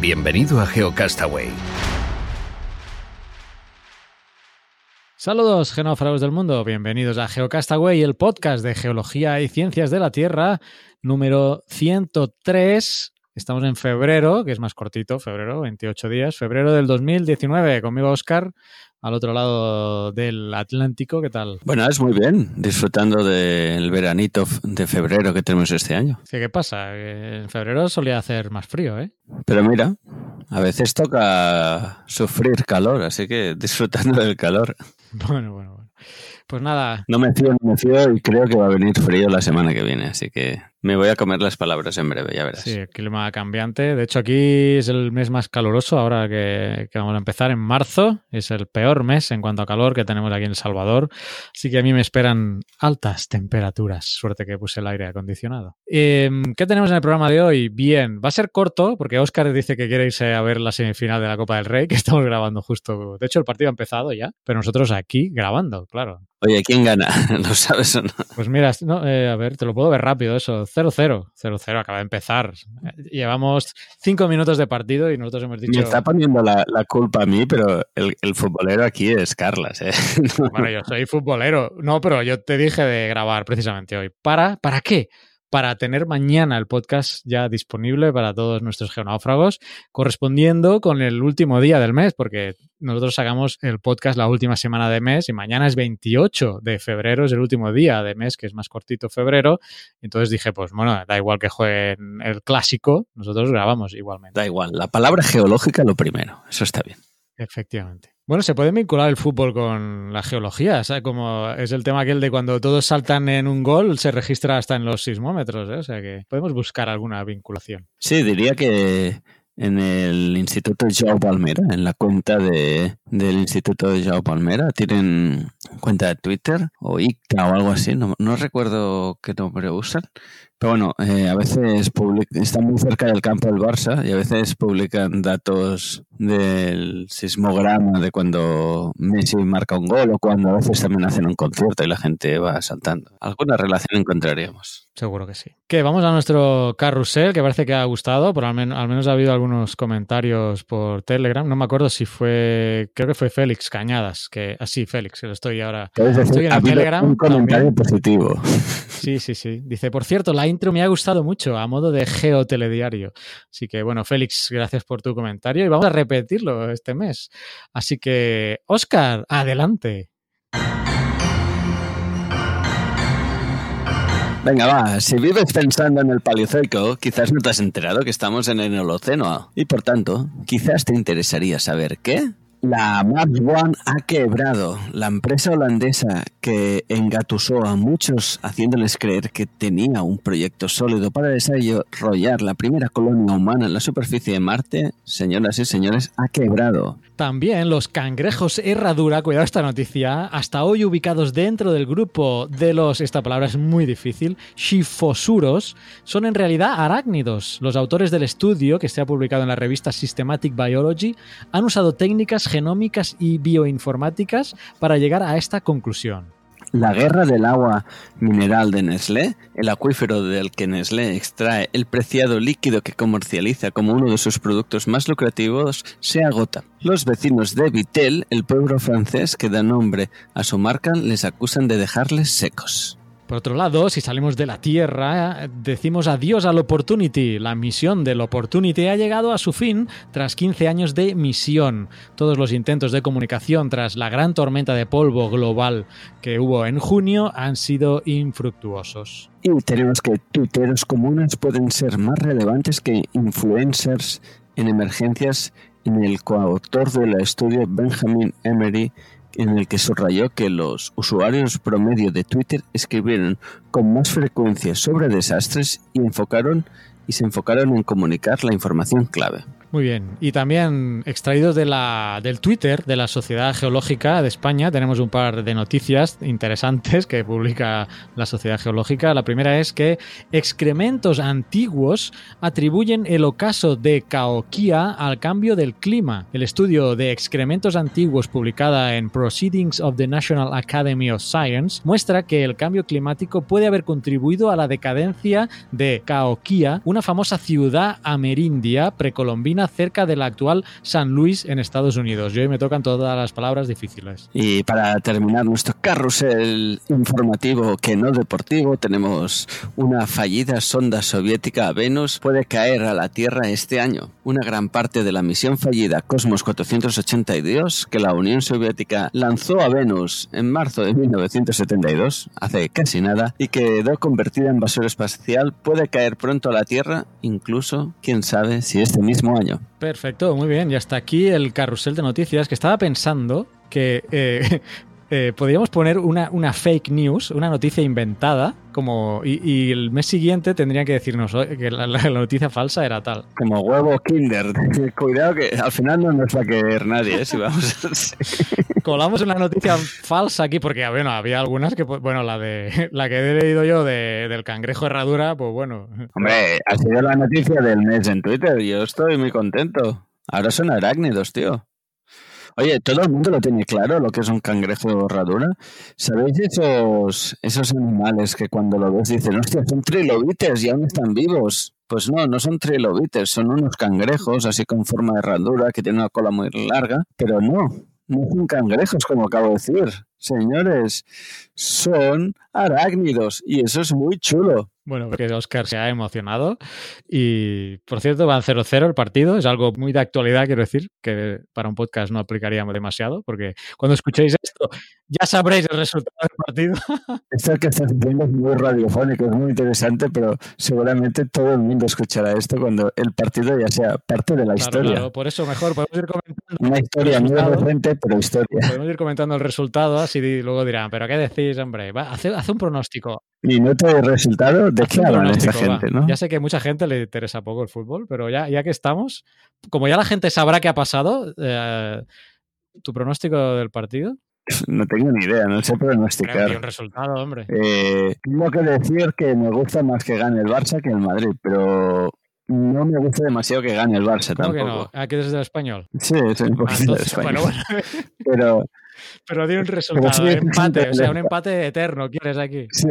Bienvenido a GeoCastaway. Saludos, genófragos del mundo. Bienvenidos a GeoCastaway, el podcast de geología y ciencias de la Tierra, número 103. Estamos en febrero, que es más cortito, febrero, 28 días, febrero del 2019. Conmigo, Oscar, al otro lado del Atlántico. ¿Qué tal? Bueno, es muy bien, disfrutando del veranito de febrero que tenemos este año. ¿Qué, pasa? En febrero solía hacer más frío, ¿eh? Pero mira, a veces toca sufrir calor, así que disfrutando del calor. Bueno, bueno, bueno. Pues nada. No me fío, no me fío y creo que va a venir frío la semana que viene, así que me voy a comer las palabras en breve, ya verás. Sí, el clima cambiante. De hecho, aquí es el mes más caluroso ahora que, vamos a empezar en marzo. Es el peor mes en cuanto a calor que tenemos aquí en El Salvador. Así que a mí me esperan altas temperaturas. Suerte que puse el aire acondicionado. Em, ¿Qué tenemos en el programa de hoy? Bien, va a ser corto porque Oscar dice que quiere irse a ver la semifinal de la Copa del Rey, que estamos grabando justo. De hecho, el partido ha empezado ya, pero nosotros aquí grabando, claro. Oye, ¿quién gana? ¿Lo sabes o no? Pues mira, eh, a ver, te lo puedo ver rápido eso. 0-0. 0-0, acaba de empezar. Llevamos cinco minutos de partido y nosotros hemos dicho. Me está poniendo la, culpa a mí, pero el, futbolero aquí es Carlas. ¿eh? Bueno, yo soy futbolero. No, pero yo te dije de grabar precisamente hoy. ¿Para, ¿para qué? Para tener mañana el podcast ya disponible para todos nuestros geonáufragos, correspondiendo con el último día del mes, porque nosotros sacamos el podcast la última semana de mes y mañana es 28 de febrero, es el último día de mes, que es más cortito febrero. Entonces dije, pues bueno, da igual que jueguen el clásico, nosotros grabamos igualmente. Da igual, la palabra geológica lo primero, eso está bien. Efectivamente. Bueno, se puede vincular el fútbol con la geología, ¿sabes? Como es el tema aquel de cuando todos saltan en un gol, se registra hasta en los sismómetros, ¿eh? O sea que podemos buscar alguna vinculación. Sí, diría que en el Instituto Joao Palmera, en la cuenta de, del Instituto de Joao Palmera, tienen cuenta de Twitter o ICTA o algo así, no, no recuerdo qué nombre usan, pero bueno, eh, a veces están muy cerca del campo del Barça y a veces publican datos del sismograma de cuando Messi marca un gol o cuando a veces también hacen un concierto y la gente va saltando. Alguna relación encontraríamos. Seguro que sí. Que vamos a nuestro carrusel, que parece que ha gustado, por al, menos, al menos ha habido algunos comentarios por Telegram. No me acuerdo si fue, creo que fue Félix Cañadas, que así, ah, Félix, que lo estoy ahora. Estoy en Telegram. Un comentario positivo. Sí, sí, sí. Dice, por cierto, la intro me ha gustado mucho a modo de geotelediario. Así que, bueno, Félix, gracias por tu comentario y vamos a repetirlo este mes. Así que, Oscar, adelante. Venga, va, si vives pensando en el Paleozoico, quizás no te has enterado que estamos en el Holoceno y por tanto, quizás te interesaría saber qué. La Maps One ha quebrado. La empresa holandesa que engatusó a muchos haciéndoles creer que tenía un proyecto sólido para desarrollar la primera colonia humana en la superficie de Marte, señoras y señores, ha quebrado. También los cangrejos herradura, cuidado esta noticia, hasta hoy ubicados dentro del grupo de los, esta palabra es muy difícil, shifosuros, son en realidad arácnidos. Los autores del estudio, que se ha publicado en la revista Systematic Biology, han usado técnicas genómicas y bioinformáticas para llegar a esta conclusión. La guerra del agua mineral de Nestlé, el acuífero del que Nestlé extrae el preciado líquido que comercializa como uno de sus productos más lucrativos, se agota. Los vecinos de Vitel, el pueblo francés que da nombre a su marca, les acusan de dejarles secos. Por otro lado, si salimos de la Tierra, decimos adiós al Opportunity. La misión del Opportunity ha llegado a su fin tras 15 años de misión. Todos los intentos de comunicación tras la gran tormenta de polvo global que hubo en junio han sido infructuosos. Y tenemos que tuiteros comunes pueden ser más relevantes que influencers en emergencias en el coautor del estudio Benjamin Emery en el que subrayó que los usuarios promedio de Twitter escribieron con más frecuencia sobre desastres y enfocaron y se enfocaron en comunicar la información clave. Muy bien. Y también extraídos del Twitter de la Sociedad Geológica de España, tenemos un par de noticias interesantes que publica la Sociedad Geológica. La primera es que excrementos antiguos atribuyen el ocaso de Caoquía al cambio del clima. El estudio de excrementos antiguos publicada en Proceedings of the National Academy of Science muestra que el cambio climático puede haber contribuido a la decadencia de Caoquía, una famosa ciudad amerindia precolombina cerca de la actual San Luis en Estados Unidos. Y hoy me tocan todas las palabras difíciles. Y para terminar nuestro carrusel informativo que no deportivo, tenemos una fallida sonda soviética a Venus puede caer a la Tierra este año. Una gran parte de la misión fallida Cosmos 482 que la Unión Soviética lanzó a Venus en marzo de 1972, hace casi nada, y quedó convertida en basura espacial, puede caer pronto a la Tierra, incluso, quién sabe, si este mismo año. Perfecto, muy bien. Y hasta aquí el carrusel de noticias que estaba pensando que eh, eh, podríamos poner una, una, fake news, una noticia inventada, como y, y, el mes siguiente tendrían que decirnos que la, la, noticia falsa era tal. Como huevo Kinder. Cuidado que al final no nos va a querer nadie, ¿eh? si vamos a... Colamos una noticia falsa aquí porque bueno, había algunas que, bueno, la de la que he leído yo de, del cangrejo herradura, pues bueno. Hombre, ha sido la noticia del mes en Twitter. Yo estoy muy contento. Ahora son arácnidos, tío. Oye, todo el mundo lo tiene claro, lo que es un cangrejo herradura. ¿Sabéis esos, esos animales que cuando lo ves dicen, hostia, son trilobites y aún están vivos? Pues no, no son trilobites, son unos cangrejos así con forma de herradura que tienen una cola muy larga, pero no, no son cangrejos como acabo de decir. Señores, son arácnidos y eso es muy chulo. Bueno, porque Oscar se ha emocionado y, por cierto, va 0-0 el partido. Es algo muy de actualidad, quiero decir, que para un podcast no aplicaríamos demasiado, porque cuando escuchéis esto ya sabréis el resultado del partido. Esto que estás diciendo es muy radiofónico, es muy interesante, pero seguramente todo el mundo escuchará esto cuando el partido ya sea parte de la claro, historia. Claro, por eso mejor podemos ir comentando. Una historia muy reciente, pero historia. Podemos ir comentando el resultado, así luego dirán, ¿pero qué decís, hombre? Va, hace, hace un pronóstico. Minuto de resultado, ¿de qué hablan esta gente? ¿no? Ya sé que mucha gente le interesa poco el fútbol, pero ya, ya que estamos, como ya la gente sabrá qué ha pasado, eh, ¿tu pronóstico del partido? No tengo ni idea, no sé pronosticar. un resultado, hombre. Eh, tengo que decir que me gusta más que gane el Barça que el Madrid, pero no me gusta demasiado que gane el Barça ¿Cómo tampoco. que no? ¿A qué eres del español? Sí, un poquito Ah, entonces, español. bueno, bueno. Pero Pero di un resultado, empate, o sea, un empate eterno, ¿quieres aquí? sí,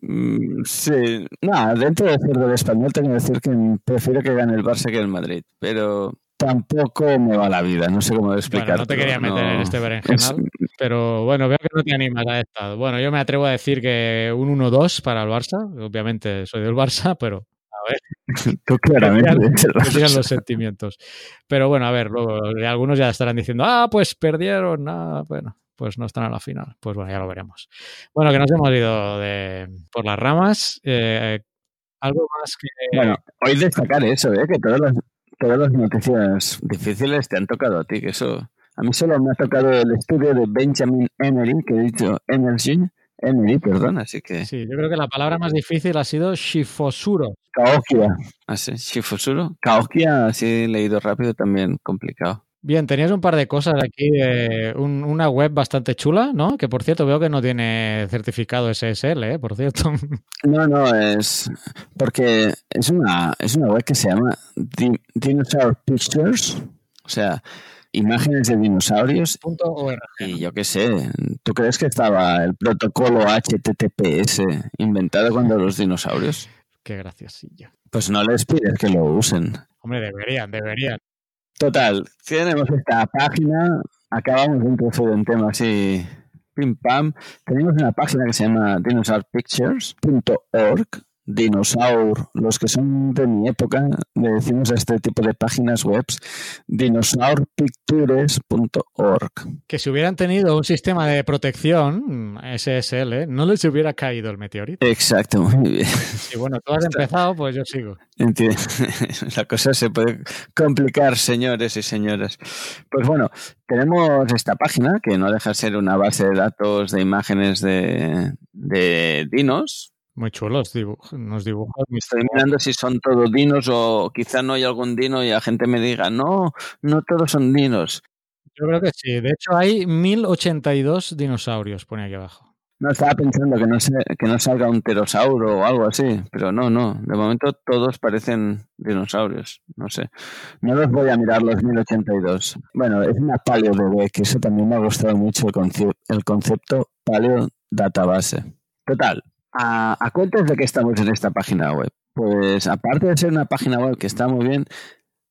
mm, sí. Nada, dentro de ser del español tengo que decir que prefiero que gane el Barça que el Madrid, pero tampoco me va la vida, no sé cómo explicar. Bueno, no te quería meter en este berenjenal, pero bueno, veo que no te animas a esta. Bueno, yo me atrevo a decir que un 1-2 para el Barça, obviamente soy del Barça, pero ver, Tú claramente los sentimientos. Pero bueno, a ver, luego ya algunos ya estarán diciendo, ah, pues perdieron, ah, bueno, pues no están a la final. Pues bueno, ya lo veremos. Bueno, que nos hemos ido de, por las ramas. Eh, algo más que... Bueno, hoy destacar eso, ¿eh? que todas las, todas las noticias difíciles te han tocado a ti, que eso... A mí solo me ha tocado el estudio de Benjamin Emery, que he dicho Energy, Emery, perdón, así que... Sí, yo creo que la palabra más difícil ha sido shifosuro. Kaokia. Así, Shifusuro. Kaokia, así leído rápido, también complicado. Bien, tenías un par de cosas aquí, un- una web bastante chula, ¿no? Que por cierto veo que no tiene certificado SSL, ¿eh? Por cierto. No, no, es porque es una, es una web que se llama Di- Dinosaur Pictures, o sea, imágenes de dinosaurios. Y yo qué sé, ¿tú crees que estaba el protocolo HTTPS inventado cuando los dinosaurios? Qué graciosillo. Pues no les pides que lo usen. Hombre, deberían, deberían. Total, tenemos esta página, acabamos de introducir un tema así, pim pam. Tenemos una página que se llama dinosaurpictures.org dinosaur, los que son de mi época, le decimos a este tipo de páginas web, dinosaurpictures.org. Que si hubieran tenido un sistema de protección SSL, no les hubiera caído el meteorito. Exacto, muy bien. Y bueno, tú has empezado, pues yo sigo. Entiendo. La cosa se puede complicar, señores y señoras. Pues bueno, tenemos esta página que no deja de ser una base de datos de imágenes de, de dinos, muy chulos dibujos, unos dibujos. Estoy mirando si son todos dinos o quizá no hay algún dino y la gente me diga, no, no todos son dinos. Yo creo que sí. De hecho, hay 1082 dinosaurios, pone aquí abajo. No, estaba pensando que no, que no salga un pterosauro o algo así, pero no, no. De momento todos parecen dinosaurios. No sé. No los voy a mirar los 1082. Bueno, es una paleo bebé, que eso también me ha gustado mucho el, el concepto paleo database. Total, a, a de que estamos en esta página web. Pues aparte de ser una página web que está muy bien,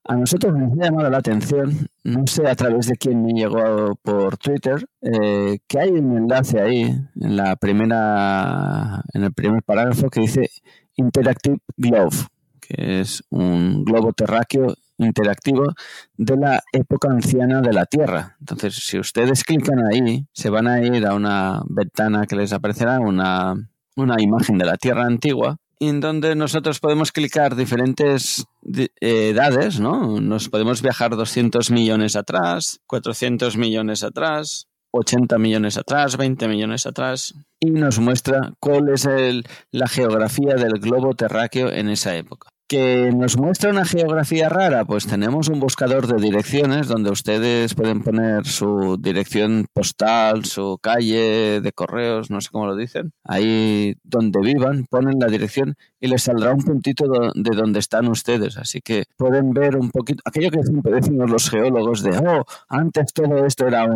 a nosotros nos ha llamado la atención, no sé a través de quién me llegó por Twitter, eh, que hay un enlace ahí en la primera, en el primer parágrafo que dice Interactive Glove, que es un globo terráqueo interactivo de la época anciana de la Tierra. Entonces, si ustedes clican ahí, se van a ir a una ventana que les aparecerá, una una imagen de la Tierra antigua en donde nosotros podemos clicar diferentes eh, edades, ¿no? Nos podemos viajar 200 millones atrás, 400 millones atrás, 80 millones atrás, 20 millones atrás, y nos muestra cuál es el, la geografía del globo terráqueo en esa época que nos muestra una geografía rara, pues tenemos un buscador de direcciones donde ustedes pueden poner su dirección postal, su calle de correos, no sé cómo lo dicen, ahí donde vivan, ponen la dirección y les saldrá un puntito de donde están ustedes. Así que pueden ver un poquito, aquello que siempre decimos los geólogos de, oh, antes todo esto era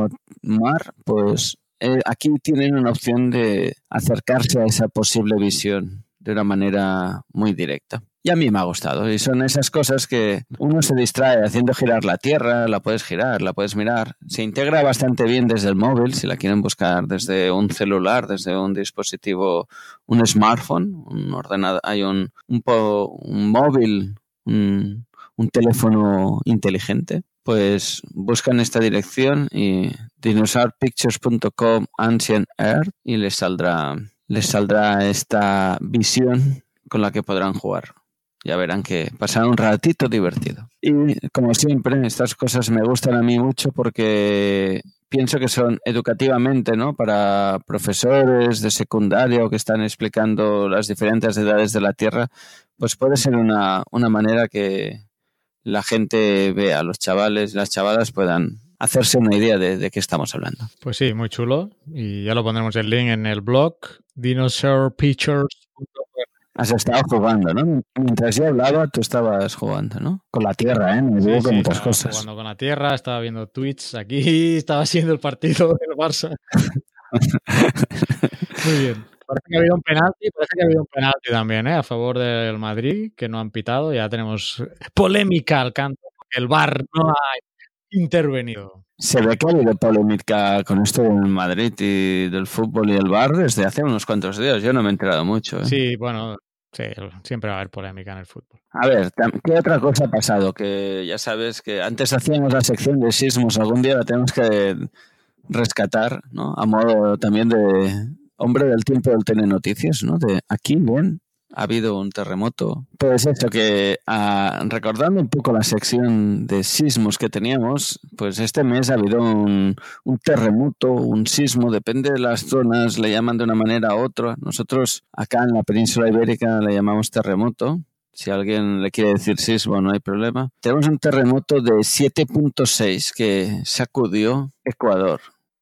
mar, pues eh, aquí tienen una opción de acercarse a esa posible visión de una manera muy directa. Y a mí me ha gustado. Y son esas cosas que uno se distrae haciendo girar la Tierra, la puedes girar, la puedes mirar. Se integra bastante bien desde el móvil, si la quieren buscar desde un celular, desde un dispositivo, un smartphone, un ordenador, hay un, un, un móvil, un, teléfono inteligente pues buscan esta dirección y dinosaurpictures.com ancient earth y les saldrá les saldrá esta visión con la que podrán jugar ya verán que pasarán un ratito divertido. Y como siempre, estas cosas me gustan a mí mucho porque pienso que son educativamente, ¿no? Para profesores de secundaria o que están explicando las diferentes edades de la Tierra, pues puede ser una, una manera que la gente vea, los chavales, las chavalas puedan hacerse una idea de, de, qué estamos hablando. Pues sí, muy chulo. Y ya lo pondremos el link en el blog, dinosaurpictures.com Has estado jugando, ¿no? Mientras yo hablaba, tú estabas jugando, ¿no? Con la tierra, ¿eh? Me sí, con muchas cosas. Jugando con la tierra, estaba viendo tweets aquí, estaba siendo el partido del Barça. Muy bien. Parece que ha habido un penalti, parece que ha habido un penalti también, ¿eh? A favor del Madrid, que no han pitado. Ya tenemos polémica al canto, porque el VAR no ha intervenido. Se ve que ha habido polémica con esto del Madrid y del fútbol y el bar desde hace unos cuantos días. Yo no me he enterado mucho. ¿eh? Sí, bueno, sí, siempre va a haber polémica en el fútbol. A ver, ¿qué otra cosa ha pasado? Que ya sabes que antes hacíamos la sección de sismos, algún día la tenemos que rescatar, ¿no? A modo también de hombre del tiempo del Telenoticias, ¿no? De aquí, bien, ha habido un terremoto. Pues esto que ah, recordando un poco la sección de sismos que teníamos, pues este mes ha habido un, un, terremoto, un sismo, depende de las zonas, le llaman de una manera u otra. Nosotros acá en la península ibérica le llamamos terremoto. Si alguien le quiere decir sismo, no hay problema. Tenemos un terremoto de 7.6 que sacudió Ecuador.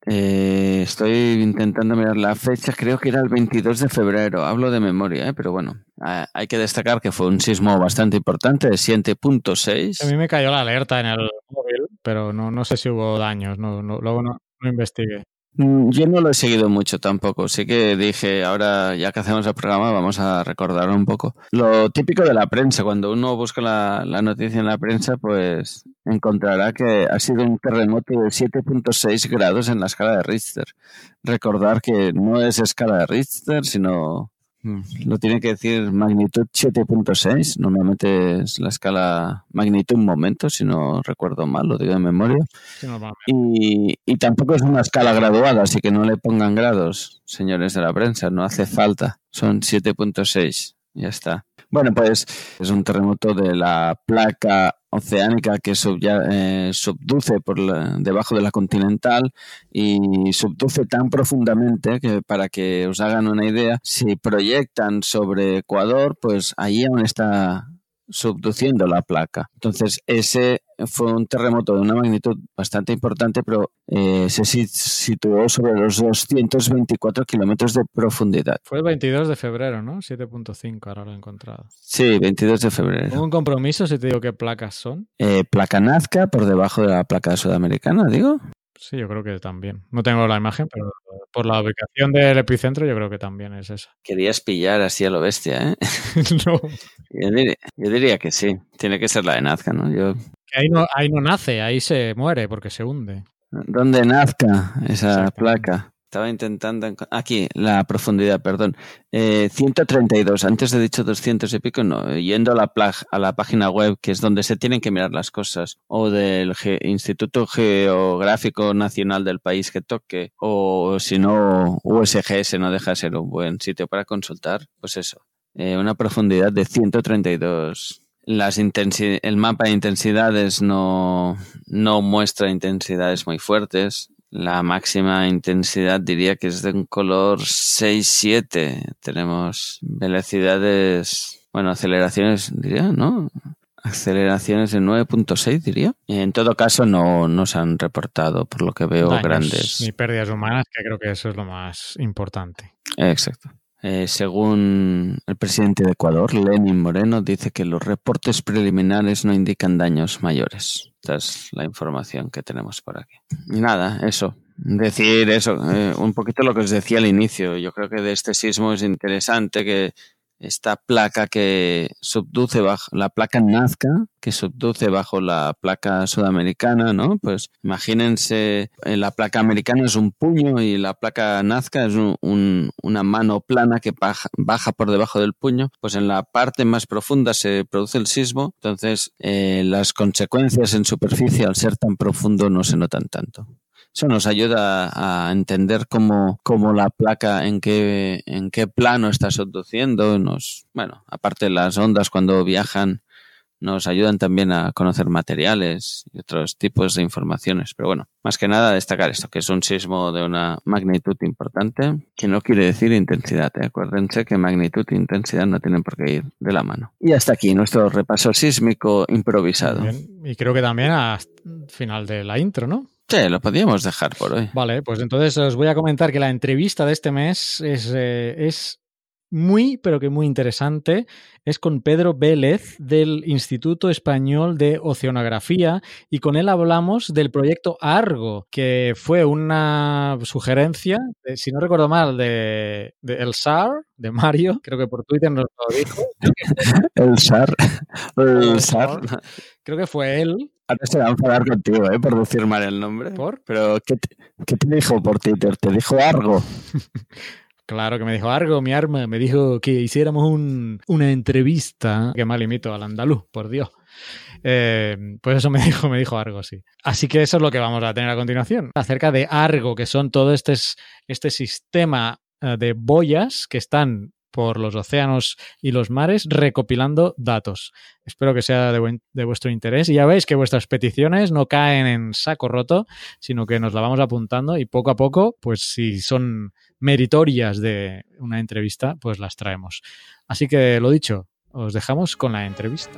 Eh, estoy intentando mirar la fecha, creo que era el 22 de febrero, hablo de memoria, ¿eh? pero bueno, hay que destacar que fue un sismo bastante importante, de 7.6. A mí me cayó la alerta en el móvil, pero no, no sé si hubo daños, no, no luego no, no investigué. Mm, yo no lo he seguido mucho tampoco, sí que dije, ahora ya que hacemos el programa vamos a recordar un poco. Lo típico de la prensa, cuando uno busca la, noticia en la prensa, pues encontrará que ha sido un terremoto de 7.6 grados en la escala de Richter. Recordar que no es escala de Richter, sino Lo tiene que decir magnitud 7.6. Normalmente es la escala magnitud momento, si no recuerdo mal, lo digo de memoria. Sí. Y, y tampoco es una escala graduada, así que no le pongan grados, señores de la prensa, no hace falta. Son 7.6, ya está. Bueno, pues es un terremoto de la placa oceánica que subya- eh, subduce por debajo de la continental y subduce tan profundamente que para que os hagan una idea, si proyectan sobre Ecuador, pues allí aún está subduciendo la placa. Entonces, ese fue un terremoto de una magnitud bastante importante, pero eh, se si- situó sobre los 224 kilómetros de profundidad. Fue el 22 de febrero, ¿no? 7.5, ahora lo he encontrado. Sí, 22 de febrero. Un compromiso si te digo qué placas son. Eh, placa Nazca por debajo de la placa sudamericana, digo. Sí, yo creo que también. No tengo la imagen, pero por la ubicación del epicentro yo creo que también es esa. Querías pillar así a lo bestia, ¿eh? no, Yo diría, yo diría que sí. Tiene que ser la de Nazca, ¿no? Yo, ahí no, ahí no nace, ahí se muere porque se hunde. ¿Dónde Nazca esa placa? Estaba intentando... Aquí, la profundidad, perdón. Eh, 132. Antes he dicho 200 y pico, no. Yendo a la, a la página web, que es donde se tienen que mirar las cosas, o del Ge- Instituto Geográfico Nacional del país que toque, o si no, USGS no deja de ser un buen sitio para consultar, pues eso. Eh, una profundidad de 132. Las intensi- el mapa de intensidades no, no muestra intensidades muy fuertes. La máxima intensidad diría que es de un color 6-7. Tenemos velocidades, bueno, aceleraciones, diría, ¿no? Aceleraciones de 9.6, diría. En todo caso, no, no se han reportado, por lo que veo, Daños grandes. Ni pérdidas humanas, que creo que eso es lo más importante. Exacto. Eh, según el presidente de Ecuador, Lenin Moreno, dice que los reportes preliminares no indican daños mayores. Esta es la información que tenemos por aquí. Y nada, eso. Decir eso, eh, un poquito lo que os decía al inicio. Yo creo que de este sismo es interesante que esta placa que subduce bajo la placa Nazca, que subduce bajo la placa sudamericana, ¿no? Pues imagínense, eh, la placa americana es un puño y la placa Nazca es un- un- una mano plana que baja, baja por debajo del puño. Pues en la parte más profunda se produce el sismo, entonces eh, las consecuencias en superficie al ser tan profundo no se notan tanto. Eso nos ayuda a entender cómo, cómo la placa, en qué, en qué plano está subduciendo. Nos, bueno, aparte las ondas cuando viajan, nos ayudan también a conocer materiales y otros tipos de informaciones. Pero bueno, más que nada destacar esto, que es un sismo de una magnitud importante, que no quiere decir intensidad. ¿eh? Acuérdense que magnitud e intensidad no tienen por qué ir de la mano. Y hasta aquí nuestro repaso sísmico improvisado. Y creo que también al final de la intro, ¿no? Sí, lo podíamos dejar por hoy. Vale, pues entonces os voy a comentar que la entrevista de este mes es, eh, es muy, pero que muy interesante. Es con Pedro Vélez del Instituto Español de Oceanografía y con él hablamos del proyecto Argo, que fue una sugerencia, de- si no recuerdo mal, de, de El SAR, de Mario, creo que por Twitter nos lo dijo. El SAR. El SAR. Creo que fue él. Ahora se va a enfadar contigo, ¿eh? Por decir mal el nombre. ¿Por? Pero, ¿qué te, qué te dijo por Twitter? ¿Te dijo algo? Claro que me dijo Argo, mi arma, me dijo que hiciéramos un- una entrevista. Que mal imito al andaluz, por Dios. Eh, pues eso me dijo, me dijo Argo, sí. Así que eso es lo que vamos a tener a continuación. Acerca de Argo, que son todo este, este sistema eh, de boyas que están por los océanos y los mares recopilando datos. Espero que sea de, vuestro interés y ya veis que vuestras peticiones no caen en saco roto, sino que nos la vamos apuntando y poco a poco, pues si son meritorias de una entrevista, pues las traemos. Así que lo dicho, os dejamos con la entrevista.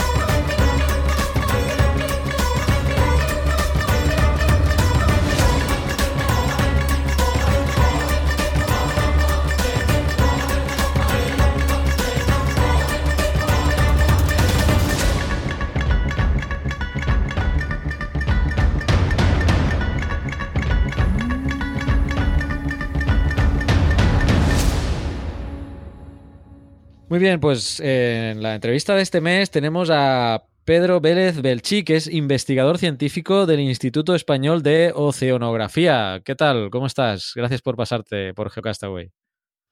Muy bien, pues eh, en la entrevista de este mes tenemos a Pedro Vélez Belchí, que es investigador científico del Instituto Español de Oceanografía. ¿Qué tal? ¿Cómo estás? Gracias por pasarte por Geocastaway.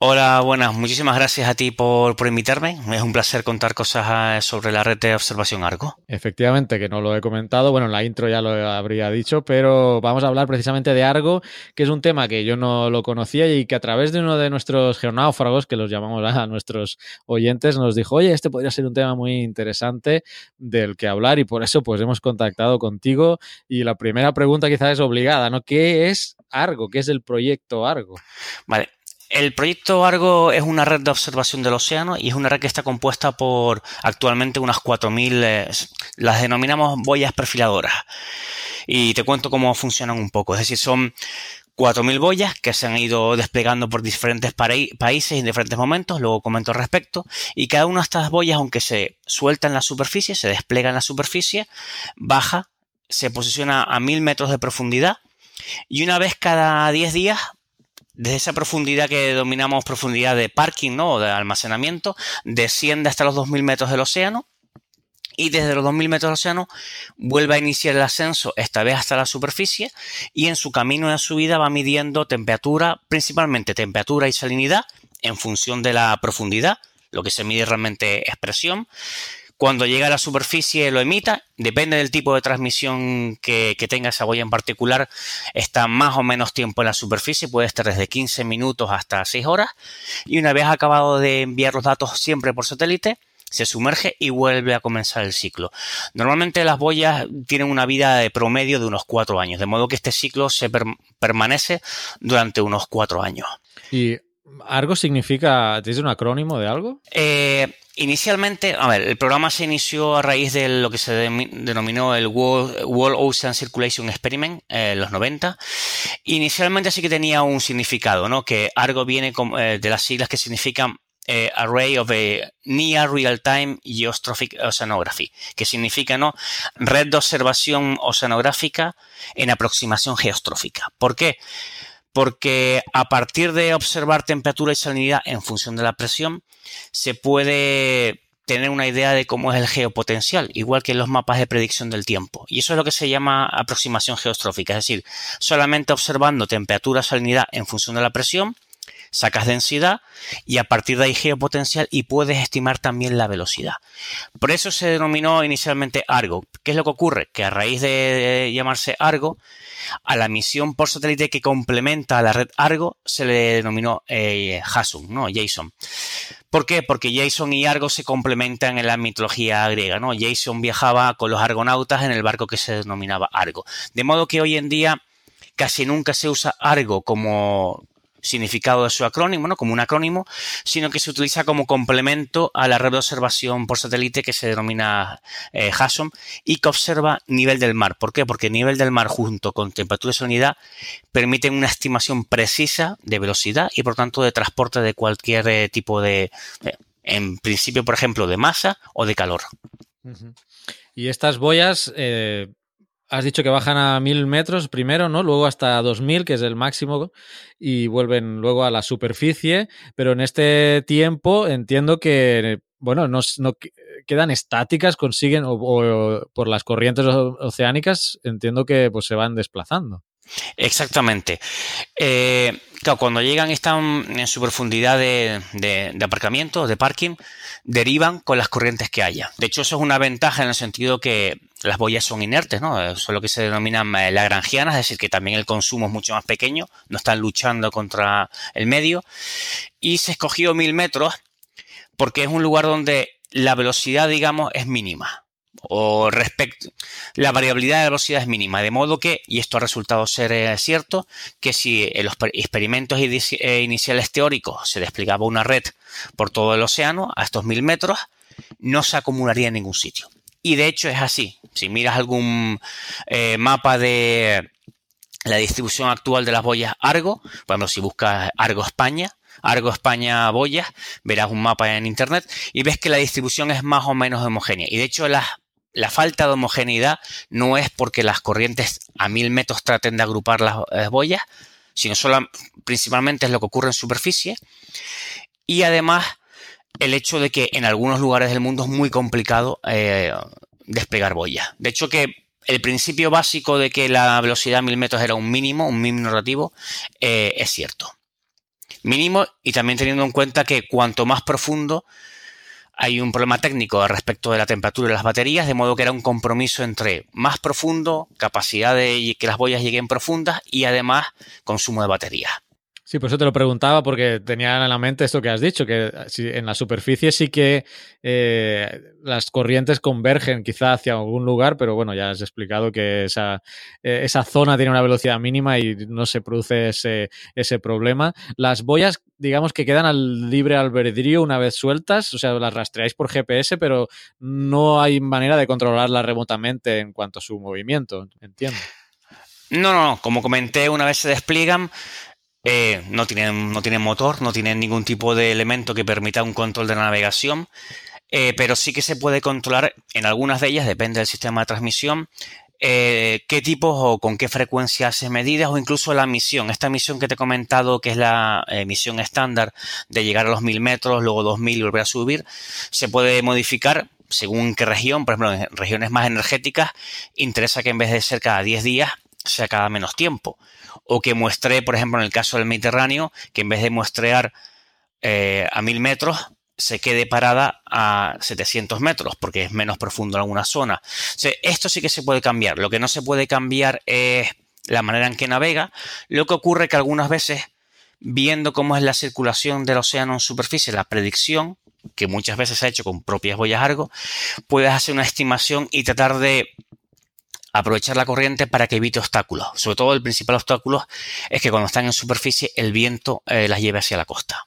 Hola, buenas. Muchísimas gracias a ti por, por, invitarme. Es un placer contar cosas eh, sobre la red de observación Argo. Efectivamente, que no lo he comentado. Bueno, en la intro ya lo habría dicho, pero vamos a hablar precisamente de Argo, que es un tema que yo no lo conocía y que a través de uno de nuestros geonáufragos, que los llamamos a nuestros oyentes, nos dijo, oye, este podría ser un tema muy interesante del que hablar y por eso pues hemos contactado contigo. Y la primera pregunta quizás es obligada, ¿no? ¿Qué es Argo? ¿Qué es el proyecto Argo? Vale, el proyecto Argo es una red de observación del océano y es una red que está compuesta por actualmente unas 4.000, eh, las denominamos boyas perfiladoras. Y te cuento cómo funcionan un poco. Es decir, son 4.000 boyas que se han ido desplegando por diferentes países en diferentes momentos, luego comento al respecto, y cada una de estas boyas, aunque se suelta en la superficie, se despliega en la superficie, baja, se posiciona a 1.000 metros de profundidad, y una vez cada 10 días desde esa profundidad que denominamos profundidad de parking, ¿no? O de almacenamiento, desciende hasta los 2.000 metros del océano y desde los 2.000 metros del océano vuelve a iniciar el ascenso, esta vez hasta la superficie, y en su camino de subida va midiendo temperatura, principalmente temperatura y salinidad, en función de la profundidad, lo que se mide realmente es presión, cuando llega a la superficie lo emita, depende del tipo de transmisión que, tenga esa boya en particular, está más o menos tiempo en la superficie, puede estar desde 15 minutos hasta 6 horas, y una vez acabado de enviar los datos siempre por satélite, se sumerge y vuelve a comenzar el ciclo. Normalmente las boyas tienen una vida de promedio de unos 4 años, de modo que este ciclo se permanece durante unos 4 años. ¿Y Argo significa, ¿tienes un acrónimo de algo? Eh, Inicialmente, a ver, el programa se inició a raíz de lo que se denominó el World, Ocean Circulation Experiment en los 90. Inicialmente sí que tenía un significado, ¿no? Que Argo viene eh, de las siglas que significan eh, Array of Near Real Time Geostrophic Oceanography, que significa, ¿no? Red de observación oceanográfica en aproximación geostrófica. ¿Por qué? Porque a partir de observar temperatura y salinidad en función de la presión, se puede tener una idea de cómo es el geopotencial, igual que en los mapas de predicción del tiempo. Y eso es lo que se llama aproximación geostrófica, es decir, solamente observando temperatura, salinidad en función de la presión, sacas densidad y a partir de ahí geopotencial y puedes estimar también la velocidad. Por eso se denominó inicialmente Argo. ¿Qué es lo que ocurre? Que a raíz de llamarse Argo, a la misión por satélite que complementa a la red Argo se le denominó eh, ¿no? Jason. ¿Por qué? Porque Jason y Argo se complementan en la mitología griega, ¿no? Jason viajaba con los argonautas en el barco que se denominaba Argo. De modo que hoy en día casi nunca se usa Argo como, significado de su acrónimo, ¿no? como un acrónimo, sino que se utiliza como complemento a la red de observación por satélite que se denomina eh, y que observa nivel del mar. ¿Por qué? Porque nivel del mar junto con temperatura y salinidad permiten una estimación precisa de velocidad y por tanto de transporte de cualquier eh, tipo de, eh, en principio, por ejemplo, de masa o de calor. Y estas boyas eh, Has dicho que bajan a mil metros primero, ¿no? Luego hasta 2000, que es el máximo, y vuelven luego a la superficie. Pero en este tiempo entiendo que, bueno, no, quedan estáticas, consiguen, o, por las corrientes oceánicas, entiendo que pues, se van desplazando. Exactamente. Eh, claro, cuando llegan están en su profundidad de, aparcamiento, de parking, derivan con las corrientes que haya. De hecho, eso es una ventaja en el sentido que las boyas son inertes, ¿no? Son lo que se denominan eh, lagrangianas, es decir, que también el consumo es mucho más pequeño, no están luchando contra el medio. Y se escogió mil metros porque es un lugar donde la velocidad, digamos, es mínima. O respecto, la variabilidad de velocidad es mínima, de modo que, y esto ha resultado ser eh, cierto, que si en los experimentos eh, iniciales teóricos se desplegaba una red por todo el océano a estos mil metros, no se acumularía en ningún sitio. Y de hecho es así. Si miras algún eh, mapa de la distribución actual de las boyas Argo, bueno, si buscas Argo España, Argo España boyas, verás un mapa en internet y ves que la distribución es más o menos homogénea. Y de hecho la, la falta de homogeneidad no es porque las corrientes a mil metros traten de agrupar las, las boyas, sino solo, principalmente es lo que ocurre en superficie. Y además el hecho de que en algunos lugares del mundo es muy complicado eh, desplegar boyas. De hecho que el principio básico de que la velocidad a mil metros era un mínimo, un mínimo narrativo, eh, es cierto. Mínimo y también teniendo en cuenta que cuanto más profundo hay un problema técnico respecto de la temperatura de las baterías, de modo que era un compromiso entre más profundo, capacidad de que las boyas lleguen profundas y además consumo de baterías. Sí, por eso te lo preguntaba, porque tenía en la mente esto que has dicho, que en la superficie sí que eh, las corrientes convergen quizá hacia algún lugar, pero bueno, ya has explicado que esa, eh, esa zona tiene una velocidad mínima y no se produce ese, ese problema. Las boyas, digamos que quedan al libre albedrío una vez sueltas, o sea, las rastreáis por GPS, pero no hay manera de controlarlas remotamente en cuanto a su movimiento, entiendo. No, no, no. Como comenté, una vez se despliegan, eh, no, tienen, no tienen motor, no tienen ningún tipo de elemento que permita un control de navegación, eh, pero sí que se puede controlar en algunas de ellas, depende del sistema de transmisión, eh, qué tipos o con qué frecuencia hace medidas o incluso la misión. Esta misión que te he comentado, que es la misión estándar de llegar a los 1000 metros, luego 2000 y volver a subir, se puede modificar según qué región. Por ejemplo, en regiones más energéticas, interesa que en vez de ser cada 10 días, sea cada menos tiempo o que muestre, por ejemplo, en el caso del Mediterráneo, que en vez de muestrear eh, a 1000 metros, se quede parada a 700 metros, porque es menos profundo en alguna zona. esto sí que se puede cambiar. Lo que no se puede cambiar es la manera en que navega. Lo que ocurre que algunas veces, viendo cómo es la circulación del océano en superficie, la predicción, que muchas veces se ha hecho con propias boyas Argo, puedes hacer una estimación y tratar de aprovechar la corriente para que evite obstáculos. Sobre todo el principal obstáculo es que cuando están en superficie el viento eh, las lleve hacia la costa.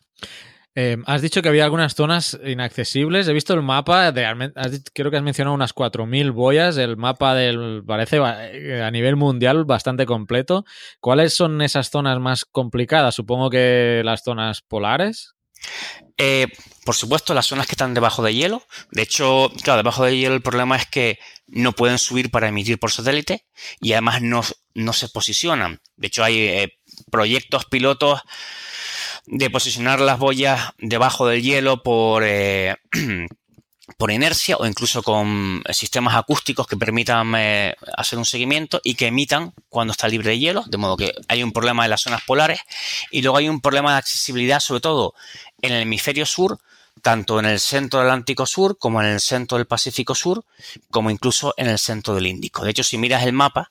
Eh, has dicho que había algunas zonas inaccesibles. He visto el mapa, de, creo que has mencionado unas 4.000 boyas. El mapa del parece eh, a nivel mundial bastante completo. ¿Cuáles son esas zonas más complicadas? Supongo que las zonas polares. Eh, por supuesto, las zonas que están debajo de hielo. De hecho, claro, debajo de hielo el problema es que no pueden subir para emitir por satélite y además no, no se posicionan. De hecho, hay eh, proyectos pilotos de posicionar las boyas debajo del hielo por, eh, por inercia o incluso con sistemas acústicos que permitan hacer un seguimiento y que emitan cuando está libre de hielo, de modo que hay un problema en las zonas polares y luego hay un problema de accesibilidad sobre todo en el hemisferio sur, tanto en el centro del Atlántico Sur como en el centro del Pacífico Sur, como incluso en el centro del Índico. De hecho, si miras el mapa,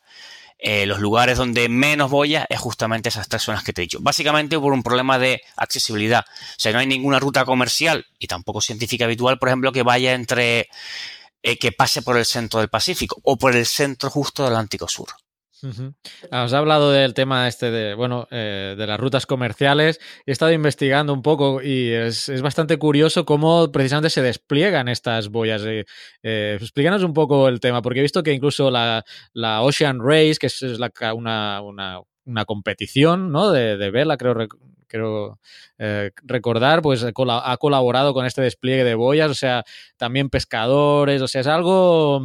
eh, los lugares donde menos boyas es justamente esas tres zonas que te he dicho. Básicamente por un problema de accesibilidad. O sea, no hay ninguna ruta comercial y tampoco científica habitual, por ejemplo, que vaya entre, eh, que pase por el centro del Pacífico o por el centro justo del Atlántico Sur. Ah, os he hablado del tema este de, bueno, eh, de las rutas comerciales. He estado investigando un poco y es, bastante curioso cómo precisamente se despliegan estas boyas. Eh, eh, explícanos un poco el tema, porque he visto que incluso la, Ocean Race, que es, una, una, competición ¿no? de, de vela, creo, creo recordar, pues ha colaborado con este despliegue de boyas, o sea, también pescadores, o sea, es algo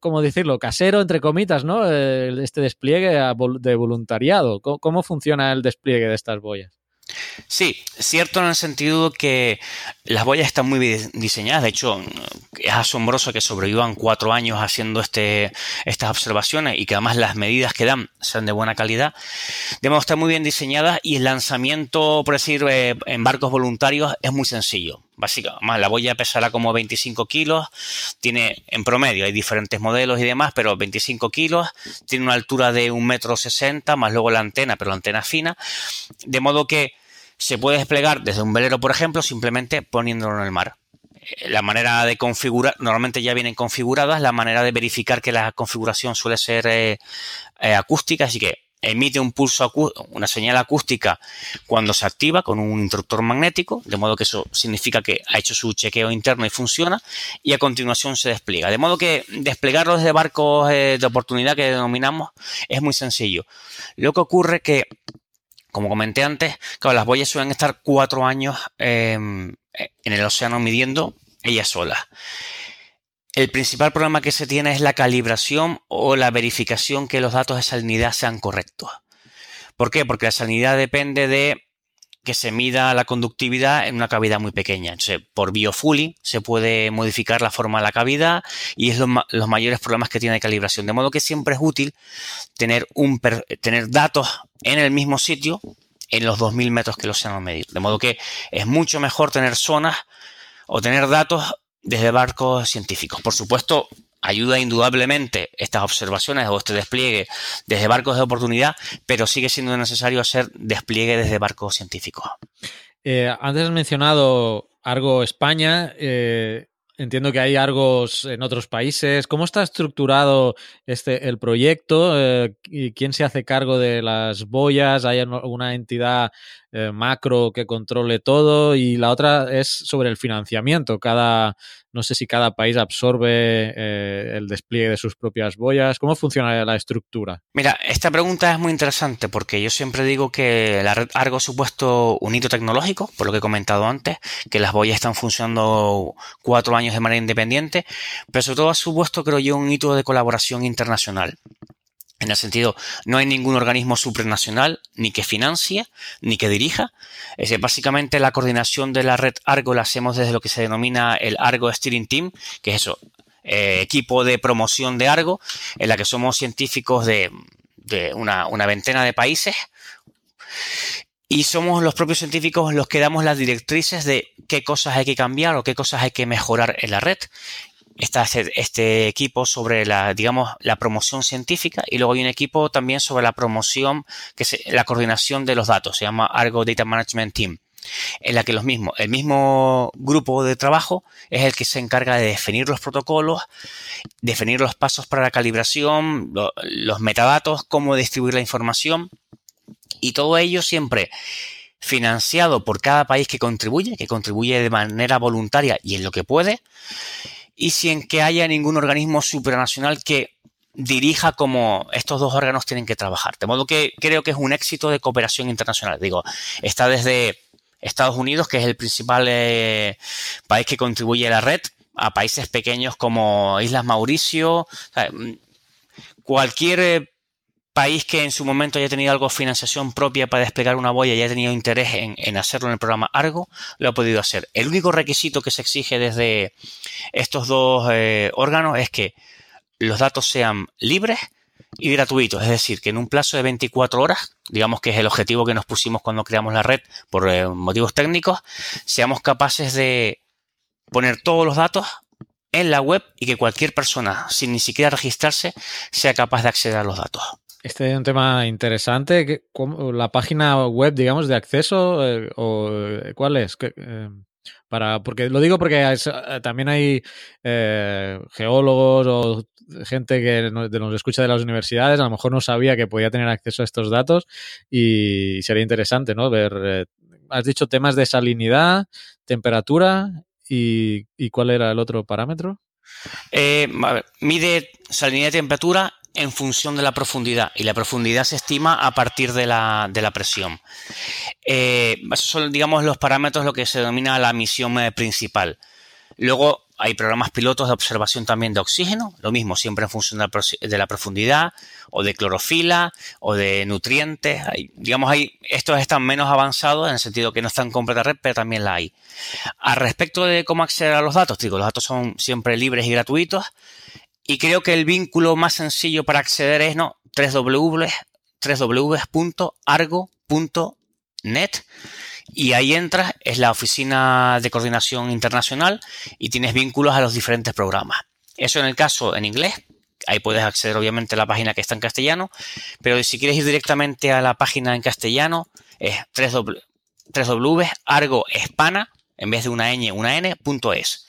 ¿cómo decirlo? Casero, entre comitas, ¿no? Este despliegue de voluntariado. ¿Cómo, funciona el despliegue de estas boyas? Sí, cierto en el sentido que las boyas están muy bien diseñadas. De hecho, es asombroso que sobrevivan cuatro años haciendo este, estas observaciones y que además las medidas que dan sean de buena calidad. Debemos estar muy bien diseñadas y el lanzamiento, por decir, eh, en barcos voluntarios es muy sencillo. Básicamente, la boya pesará como 25 kilos, tiene en promedio, hay diferentes modelos y demás, pero 25 kilos, tiene una altura de un metro sesenta, más luego la antena, pero la antena fina, de modo que se puede desplegar desde un velero, por ejemplo, simplemente poniéndolo en el mar. Eh, la manera de configurar, normalmente ya vienen configuradas, la manera de verificar que la configuración suele ser eh, eh, acústica, así que emite un pulso, una señal acústica cuando se activa con un interruptor magnético, de modo que eso significa que ha hecho su chequeo interno y funciona, y a continuación se despliega. De modo que desplegarlo desde barcos de oportunidad que denominamos es muy sencillo. Lo que ocurre que como comenté antes, claro, las boyas suelen estar cuatro años em, en el océano midiendo ellas solas. El principal problema que se tiene es la calibración o la verificación que los datos de salinidad sean correctos. ¿Por qué? Porque la salinidad depende de que se mida la conductividad en una cavidad muy pequeña. Entonces, por biofully se puede modificar la forma de la cavidad y es los mayores problemas que tiene de calibración. De modo que siempre es útil tener, un, tener datos en el mismo sitio en los 2000 metros que los a medir. De modo que es mucho mejor tener zonas o tener datos desde barcos científicos. Por supuesto, ayuda indudablemente estas observaciones o este despliegue desde barcos de oportunidad, pero sigue siendo necesario hacer despliegue desde barcos científicos. Eh, antes has mencionado Argo España. Eh, entiendo que hay Argos en otros países. ¿Cómo está estructurado este el proyecto? Eh, ¿Quién se hace cargo de las boyas? ¿Hay alguna entidad macro que controle todo? Y la otra es sobre el financiamiento. Cada no sé si cada país absorbe eh, el despliegue de sus propias boyas. ¿Cómo funciona la estructura? Mira, esta pregunta es muy interesante porque yo siempre digo que la red Argo supuesto un hito tecnológico, por lo que he comentado antes, que las boyas están funcionando cuatro años de manera independiente, pero sobre todo ha supuesto, creo yo, un hito de colaboración internacional. En el sentido, no hay ningún organismo supranacional ni que financie ni que dirija. Es básicamente la coordinación de la red Argo la hacemos desde lo que se denomina el Argo Steering Team, que es eso, eh, equipo de promoción de Argo, en la que somos científicos de, una, una veintena de países y somos los propios científicos los que damos las directrices de qué cosas hay que cambiar o qué cosas hay que mejorar en la red está este, equipo sobre la, digamos, la promoción científica y luego hay un equipo también sobre la promoción, que es la coordinación de los datos, se llama Argo Data Management Team, en la que los mismos, el mismo grupo de trabajo es el que se encarga de definir los protocolos, definir los pasos para la calibración, los metadatos, cómo distribuir la información y todo ello siempre financiado por cada país que contribuye, que contribuye de manera voluntaria y en lo que puede, y sin que haya ningún organismo supranacional que dirija cómo estos dos órganos tienen que trabajar. De modo que creo que es un éxito de cooperación internacional. Digo, está desde Estados Unidos, que es el principal eh, país que contribuye a la red, a países pequeños como Islas Mauricio. cualquier eh, país que en su momento haya tenido algo de financiación propia para desplegar una boya y haya tenido interés en, hacerlo en el programa Argo, lo ha podido hacer. El único requisito que se exige desde estos dos eh, órganos es que los datos sean libres y gratuitos, es decir, que en un plazo de 24 horas, digamos que es el objetivo que nos pusimos cuando creamos la red por eh, motivos técnicos, seamos capaces de poner todos los datos en la web y que cualquier persona, sin ni siquiera registrarse, sea capaz de acceder a los datos. Este es un tema interesante. ¿La página web, digamos, de acceso? Eh, o, eh, ¿Cuál es? Eh, para, porque lo digo porque también hay geólogos o gente que nos, escucha de las universidades, a lo mejor no sabía que podía tener acceso a estos datos y sería interesante, ¿no? Ver, has dicho temas de salinidad, temperatura y, y ¿cuál era el otro parámetro? mide salinidad y temperatura en función de la profundidad y la profundidad se estima a partir de la, de la presión. Eh, esos son, digamos, los parámetros, lo que se denomina la misión eh, principal. Luego hay programas pilotos de observación también de oxígeno, lo mismo, siempre en función de la profundidad o de clorofila o de nutrientes. digamos, hay, estos están menos avanzados en el sentido que no están completa red, pero también la hay. Al respecto de cómo acceder a los datos, digo, los datos son siempre libres y gratuitos. Y creo que el vínculo más sencillo para acceder es no, y ahí entras, es la oficina de coordinación internacional y tienes vínculos a los diferentes programas. Eso en el caso en inglés, ahí puedes acceder obviamente a la página que está en castellano, pero si quieres ir directamente a la página en castellano es www.argoespana, en vez de una ñ, una n.es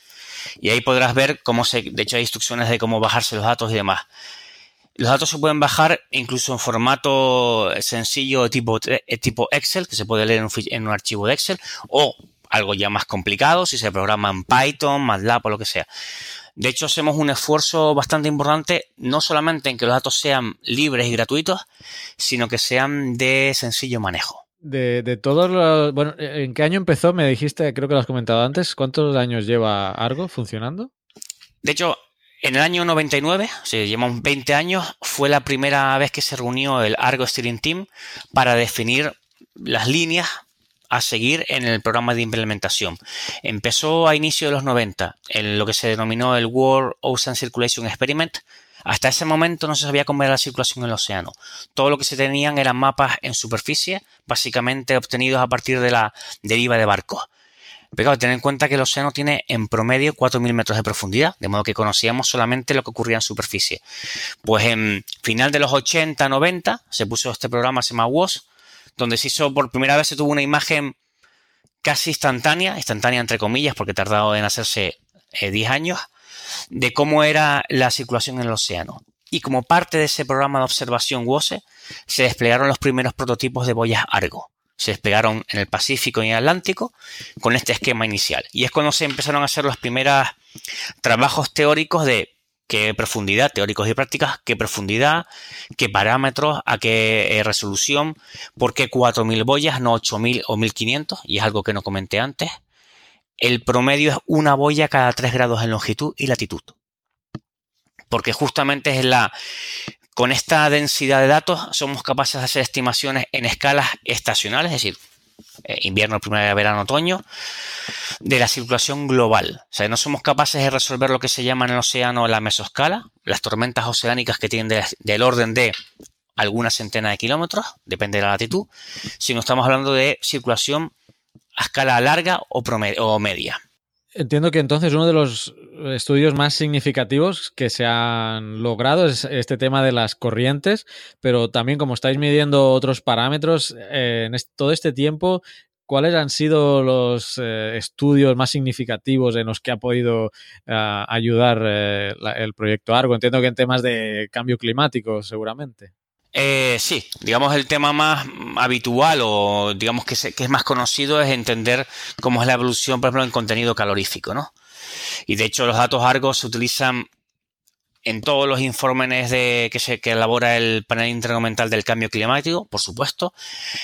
y ahí podrás ver cómo se, de hecho hay instrucciones de cómo bajarse los datos y demás. Los datos se pueden bajar incluso en formato sencillo tipo, eh, tipo Excel, que se puede leer en un, en un archivo de Excel, o algo ya más complicado, si se programa en Python, MATLAB o lo que sea. De hecho, hacemos un esfuerzo bastante importante, no solamente en que los datos sean libres y gratuitos, sino que sean de sencillo manejo de, todos los... Bueno, ¿en qué año empezó? Me dijiste, creo que lo has comentado antes. ¿Cuántos años lleva Argo funcionando? De hecho, en el año 99, o sea, llevamos 20 años, fue la primera vez que se reunió el Argo Steering Team para definir las líneas a seguir en el programa de implementación. Empezó a inicio de los 90 en lo que se denominó el World Ocean Circulation Experiment. Hasta ese momento no se sabía cómo era la circulación en el océano. Todo lo que se tenían eran mapas en superficie, básicamente obtenidos a partir de la deriva de barcos. Pero claro, en cuenta que el océano tiene en promedio 4.000 metros de profundidad, de modo que conocíamos solamente lo que ocurría en superficie. Pues en final de los 80, 90 se puso este programa, se llama WOS, donde se hizo por primera vez, se tuvo una imagen casi instantánea, instantánea entre comillas, porque tardado en hacerse 10 eh, años, de cómo era la circulación en el océano. Y como parte de ese programa de observación WOSE, se desplegaron los primeros prototipos de boyas Argo. Se desplegaron en el Pacífico y en el Atlántico con este esquema inicial. Y es cuando se empezaron a hacer los primeros trabajos teóricos de qué profundidad, teóricos y prácticas, qué profundidad, qué parámetros, a qué eh, resolución, por qué 4.000 boyas, no 8.000 o 1.500, y es algo que no comenté antes. El promedio es una boya cada 3 grados en longitud y latitud. Porque justamente es la... Con esta densidad de datos somos capaces de hacer estimaciones en escalas estacionales, es decir, eh, invierno, primavera, verano, otoño, de la circulación global. O sea, no somos capaces de resolver lo que se llama en el océano la mesoscala, las tormentas oceánicas que tienen del orden de algunas centenas de kilómetros, depende de la latitud, sino estamos hablando de circulación a escala larga o, o media. Entiendo que entonces uno de los estudios más significativos que se han logrado es este tema de las corrientes, pero también como estáis midiendo otros parámetros, eh, en todo este tiempo, ¿cuáles han sido los eh, estudios más significativos en los que ha podido eh, ayudar el proyecto Argo? Entiendo que en temas de cambio climático, seguramente. Eh, sí, digamos el tema más habitual o digamos que, que, es más conocido es entender cómo es la evolución, por ejemplo, en contenido calorífico, ¿no? Y de hecho los datos Argos se utilizan en todos los informes de, que, se, que elabora el panel intergubernamental del cambio climático, por supuesto,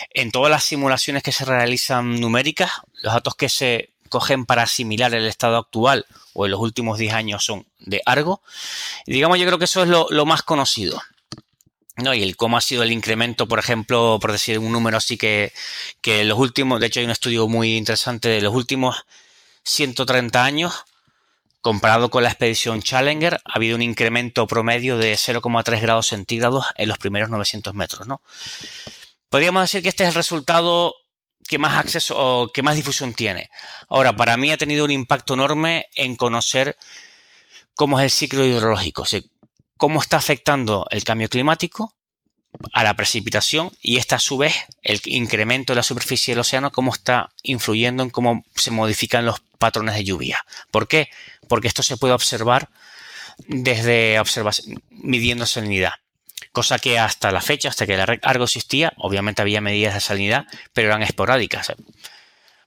en todas las simulaciones que se realizan numéricas, los datos que se cogen para asimilar el estado actual o en los últimos 10 años son de Argo. Digamos, yo creo que eso es lo más conocido. ¿No? Y el cómo ha sido el incremento, por ejemplo, por decir un número así que, que los últimos, de hecho hay un estudio muy interesante de los últimos 130 años, comparado con la expedición Challenger, ha habido un incremento promedio de 0,3 grados centígrados en los primeros 900 metros, ¿no? Podríamos decir que este es el resultado que más acceso o que más difusión tiene. Ahora, para mí ha tenido un impacto enorme en conocer cómo es el ciclo hidrológico, cómo está afectando el cambio climático a la precipitación y esta a su vez el incremento de la superficie del océano cómo está influyendo en cómo se modifican los patrones de lluvia. ¿Por qué? Porque esto se puede observar desde observación, midiendo salinidad. Cosa que hasta la fecha, hasta que la red Argo existía, obviamente había medidas de salinidad, pero eran esporádicas.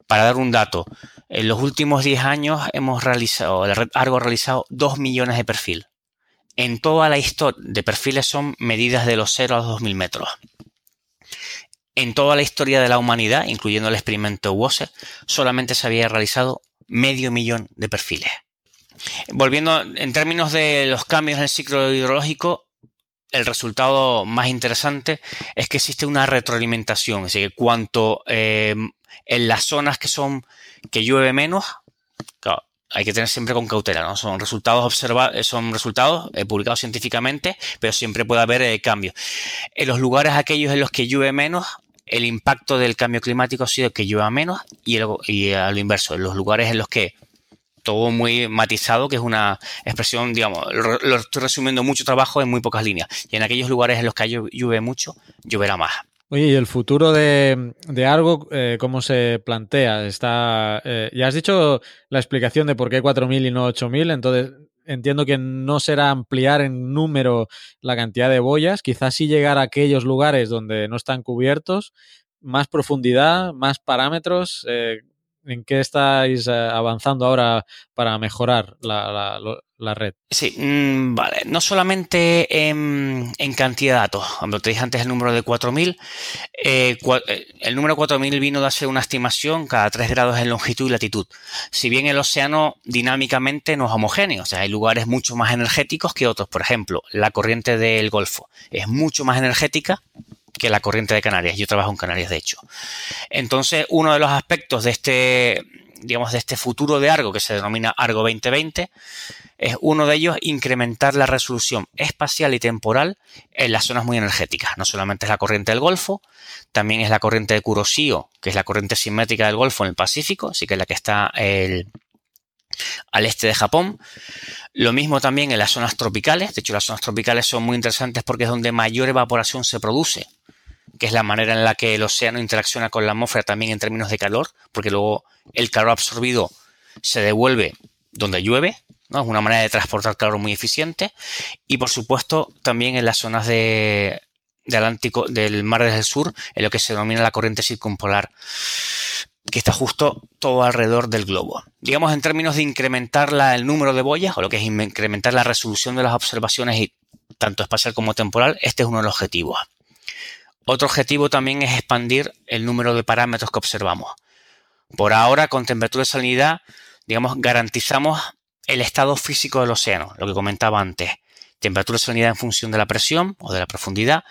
Para dar un dato, en los últimos 10 años hemos realizado, la red Argo ha realizado 2 millones de perfil en toda la historia de perfiles son medidas de los 0 a los 2000 metros. En toda la historia de la humanidad, incluyendo el experimento WOSE, solamente se había realizado medio millón de perfiles. Volviendo en términos de los cambios en el ciclo hidrológico, el resultado más interesante es que existe una retroalimentación, es decir, cuanto eh, en las zonas que son que llueve menos, hay que tener siempre con cautela, ¿no? Son resultados observados, eh, son resultados eh, publicados científicamente, pero siempre puede haber eh, cambios. En los lugares aquellos en los que llueve menos, el impacto del cambio climático ha sido que llueva menos y, y a lo inverso, en los lugares en los que todo muy matizado, que es una expresión, digamos, lo, estoy resumiendo mucho trabajo en muy pocas líneas. Y en aquellos lugares en los que llueve mucho, lloverá más. Oye, ¿y el futuro de, de Argo eh, cómo se plantea? Está, eh, ya has dicho la explicación de por qué 4.000 y no 8.000, entonces entiendo que no será ampliar en número la cantidad de boyas, quizás sí llegar a aquellos lugares donde no están cubiertos, más profundidad, más parámetros. Eh, ¿En qué estáis avanzando ahora para mejorar la, la red. Sí, mm, vale. No solamente en, cantidad de datos. Te dije antes el número de 4.000, eh, eh, el número 4.000 vino de hacer una estimación cada 3 grados en longitud y latitud. Si bien el océano dinámicamente no es homogéneo, o sea, hay lugares mucho más energéticos que otros. Por ejemplo, la corriente del Golfo es mucho más energética que la corriente de Canarias. Yo trabajo en Canarias, de hecho. Entonces, uno de los aspectos de este, digamos, de este futuro de Argo, que se denomina Argo 2020, es uno de ellos incrementar la resolución espacial y temporal en las zonas muy energéticas. No solamente es la corriente del Golfo, también es la corriente de Kuroshio, que es la corriente simétrica del Golfo en el Pacífico, así que es la que está el, al este de Japón. Lo mismo también en las zonas tropicales. De hecho, las zonas tropicales son muy interesantes porque es donde mayor evaporación se produce, que es la manera en la que el océano interacciona con la atmósfera también en términos de calor, porque luego el calor absorbido se devuelve donde llueve. Es una manera de transportar calor muy eficiente. Y por supuesto, también en las zonas de, Atlántico, del mar del sur, en lo que se denomina la corriente circumpolar que está justo todo alrededor del globo. Digamos, en términos de incrementar el número de boyas, o lo que es incrementar la resolución de las observaciones, y tanto espacial como temporal, este es uno de los objetivos. Otro objetivo también es expandir el número de parámetros que observamos. Por ahora, con temperatura y salinidad, digamos, garantizamos el estado físico del océano, lo que comentaba antes. Temperatura y salinidad en función de la presión o de la profundidad.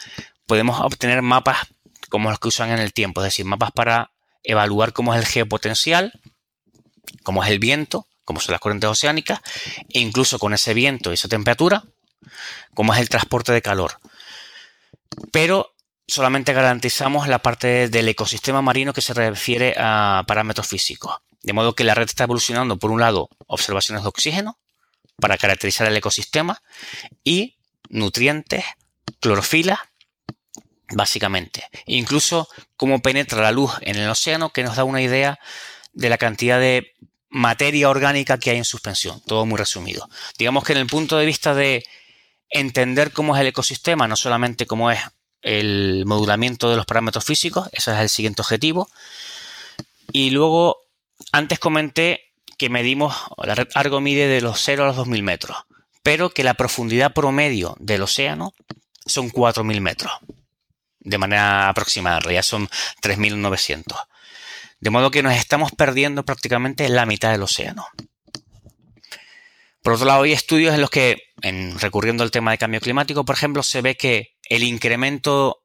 Podemos obtener mapas como los que usan en el tiempo, es decir, mapas para evaluar cómo es el geopotencial, cómo es el viento, cómo son las corrientes oceánicas, e incluso con ese viento y esa temperatura, cómo es el transporte de calor. Pero solamente garantizamos la parte del ecosistema marino que se refiere a parámetros físicos. De modo que la red está evolucionando, por un lado, observaciones de oxígeno para caracterizar el ecosistema y nutrientes, clorofila básicamente. Incluso cómo penetra la luz en el océano, que nos da una idea de la cantidad de materia orgánica que hay en suspensión. Todo muy resumido. Digamos que en el punto de vista de entender cómo es el ecosistema, no solamente cómo es el modulamiento de los parámetros físicos, ese es el siguiente objetivo. Y luego, antes comenté que medimos, la red Argo mide de los 0 a los 2000 metros, pero que la profundidad promedio del océano son 4000 metros de manera aproximada, en realidad son 3.900. De modo que nos estamos perdiendo prácticamente la mitad del océano. Por otro lado, hay estudios en los que, en, recurriendo al tema de cambio climático, por ejemplo, se ve que el incremento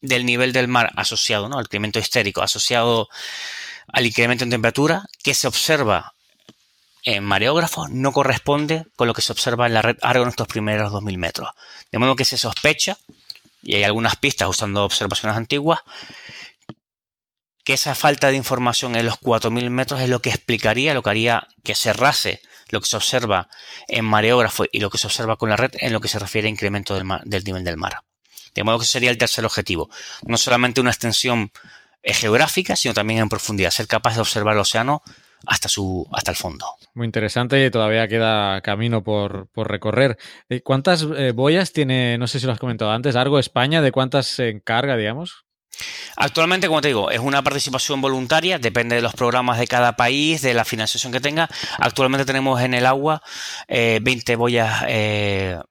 del nivel del mar asociado, ¿no? El incremento histérico asociado al incremento en temperatura que se observa en mareógrafos no corresponde con lo que se observa en la red Argo en estos primeros 2000 metros. De modo que se sospecha y hay algunas pistas usando observaciones antiguas, que esa falta de información en los 4.000 metros es lo que explicaría, lo que haría que cerrase lo que se observa en mareógrafo y lo que se observa con la red en lo que se refiere a incremento del, nivel del mar. De modo que sería el tercer objetivo. No solamente una extensión eh, geográfica, sino también en profundidad, ser capaz de observar el océano hasta, su, hasta el fondo. Muy interesante y todavía queda camino por, recorrer. Eh, ¿Cuántas eh, boyas tiene, no sé si lo has comentado antes, Argo España? ¿De cuántas se encarga, digamos? Actualmente, como te digo, es una participación voluntaria, depende de los programas de cada país, de la financiación que tenga. Actualmente tenemos en el agua 20 eh, boyas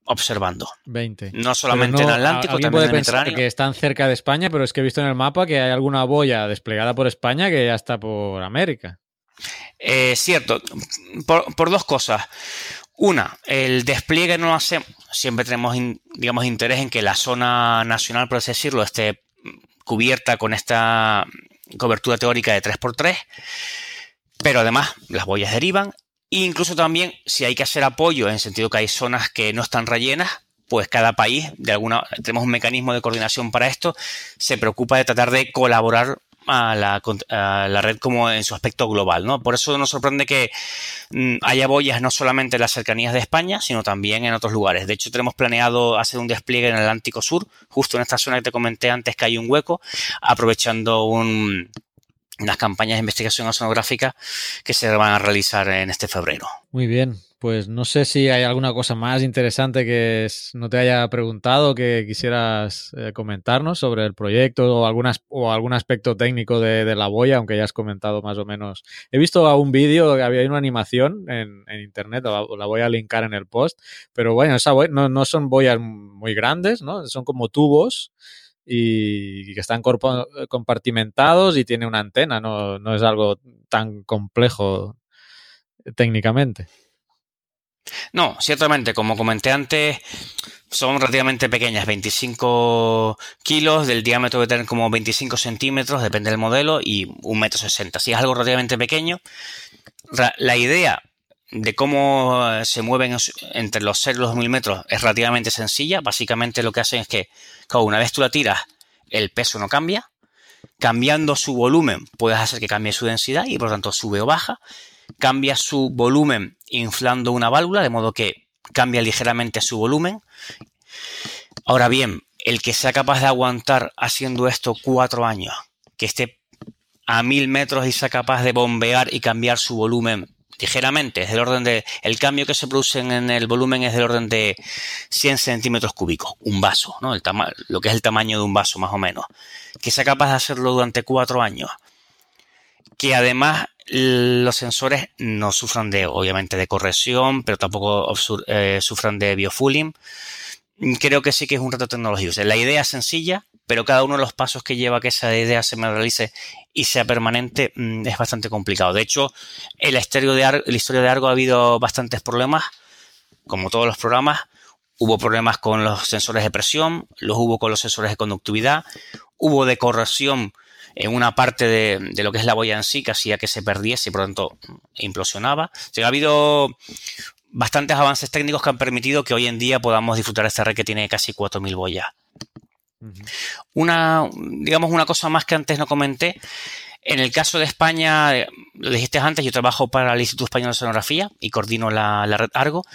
observando. 20. No solamente en Atlántico, también en el Mediterráneo. que están cerca de España, pero es que he visto en el mapa que hay alguna boya desplegada por España que ya está por América. Eh, cierto, por, dos cosas. Una, el despliegue no hace. Siempre tenemos, digamos, interés en que la zona nacional, por así decirlo, esté cubierta con esta cobertura teórica de 3x3. Pero además, las boyas derivan. E incluso también, si hay que hacer apoyo, en el sentido que hay zonas que no están rellenas, pues cada país, de alguna, tenemos un mecanismo de coordinación para esto, se preocupa de tratar de colaborar a la, red como en su aspecto global, ¿no? Por eso nos sorprende que mm, haya boyas no solamente en las cercanías de España, sino también en otros lugares. De hecho, tenemos planeado hacer un despliegue en el Atlántico Sur, justo en esta zona que te comenté antes que hay un hueco, aprovechando unas campañas de investigación oceanográfica que se van a realizar en este febrero. Muy bien, pues no sé si hay alguna cosa más interesante que no te haya preguntado que quisieras eh, comentarnos sobre el proyecto o, algunas, o algún aspecto técnico de, la boya, aunque ya has comentado más o menos. He visto un vídeo había una animación en, internet, la, voy a linkar en el post, pero bueno, esa no, no son boyas muy grandes, ¿no? Son como tubos y que están compartimentados y tiene una antena, no es algo tan complejo técnicamente. No, ciertamente, como comenté antes, son relativamente pequeñas, 25 kilos, del diámetro de tener como 25 centímetros, depende del modelo, y un metro sesenta. Si es algo relativamente pequeño, la idea de cómo se mueven entre los 0 y los 2000 metros es relativamente sencilla. Básicamente lo que hacen es que, una vez tú la tiras, el peso no cambia. Cambiando su volumen, puedes hacer que cambie su densidad y por lo tanto sube o baja. Cambia su volumen inflando una válvula, de modo que cambia ligeramente su volumen. Ahora bien, el que sea capaz de aguantar haciendo esto cuatro años, que esté a mil metros y sea capaz de bombear y cambiar su volumen ligeramente, es del orden de, el cambio que se produce en el volumen es del orden de 100 centímetros cúbicos, un vaso, ¿no? El lo que es el tamaño de un vaso más o menos, que sea capaz de hacerlo durante cuatro años, que además los sensores no sufran de, obviamente, de corrección, pero tampoco eh, sufran de biofooling. Creo que sí que es un reto tecnológico. la idea es sencilla, pero cada uno de los pasos que lleva a que esa idea se realice y sea permanente mm, es bastante complicado. De hecho, en la, de historia de Argo ha habido bastantes problemas, como todos los programas. Hubo problemas con los sensores de presión, los hubo con los sensores de conductividad, hubo de corrección en una parte de, lo que es la boya en sí, que hacía que se perdiese y por lo tanto implosionaba. ha habido bastantes avances técnicos que han permitido que hoy en día podamos disfrutar de esta red que tiene casi 4.000 boyas. Una, digamos, una cosa más que antes no comenté. En el caso de España, lo dijiste antes, yo trabajo para el Instituto Español de Sonografía y coordino la, red Argo,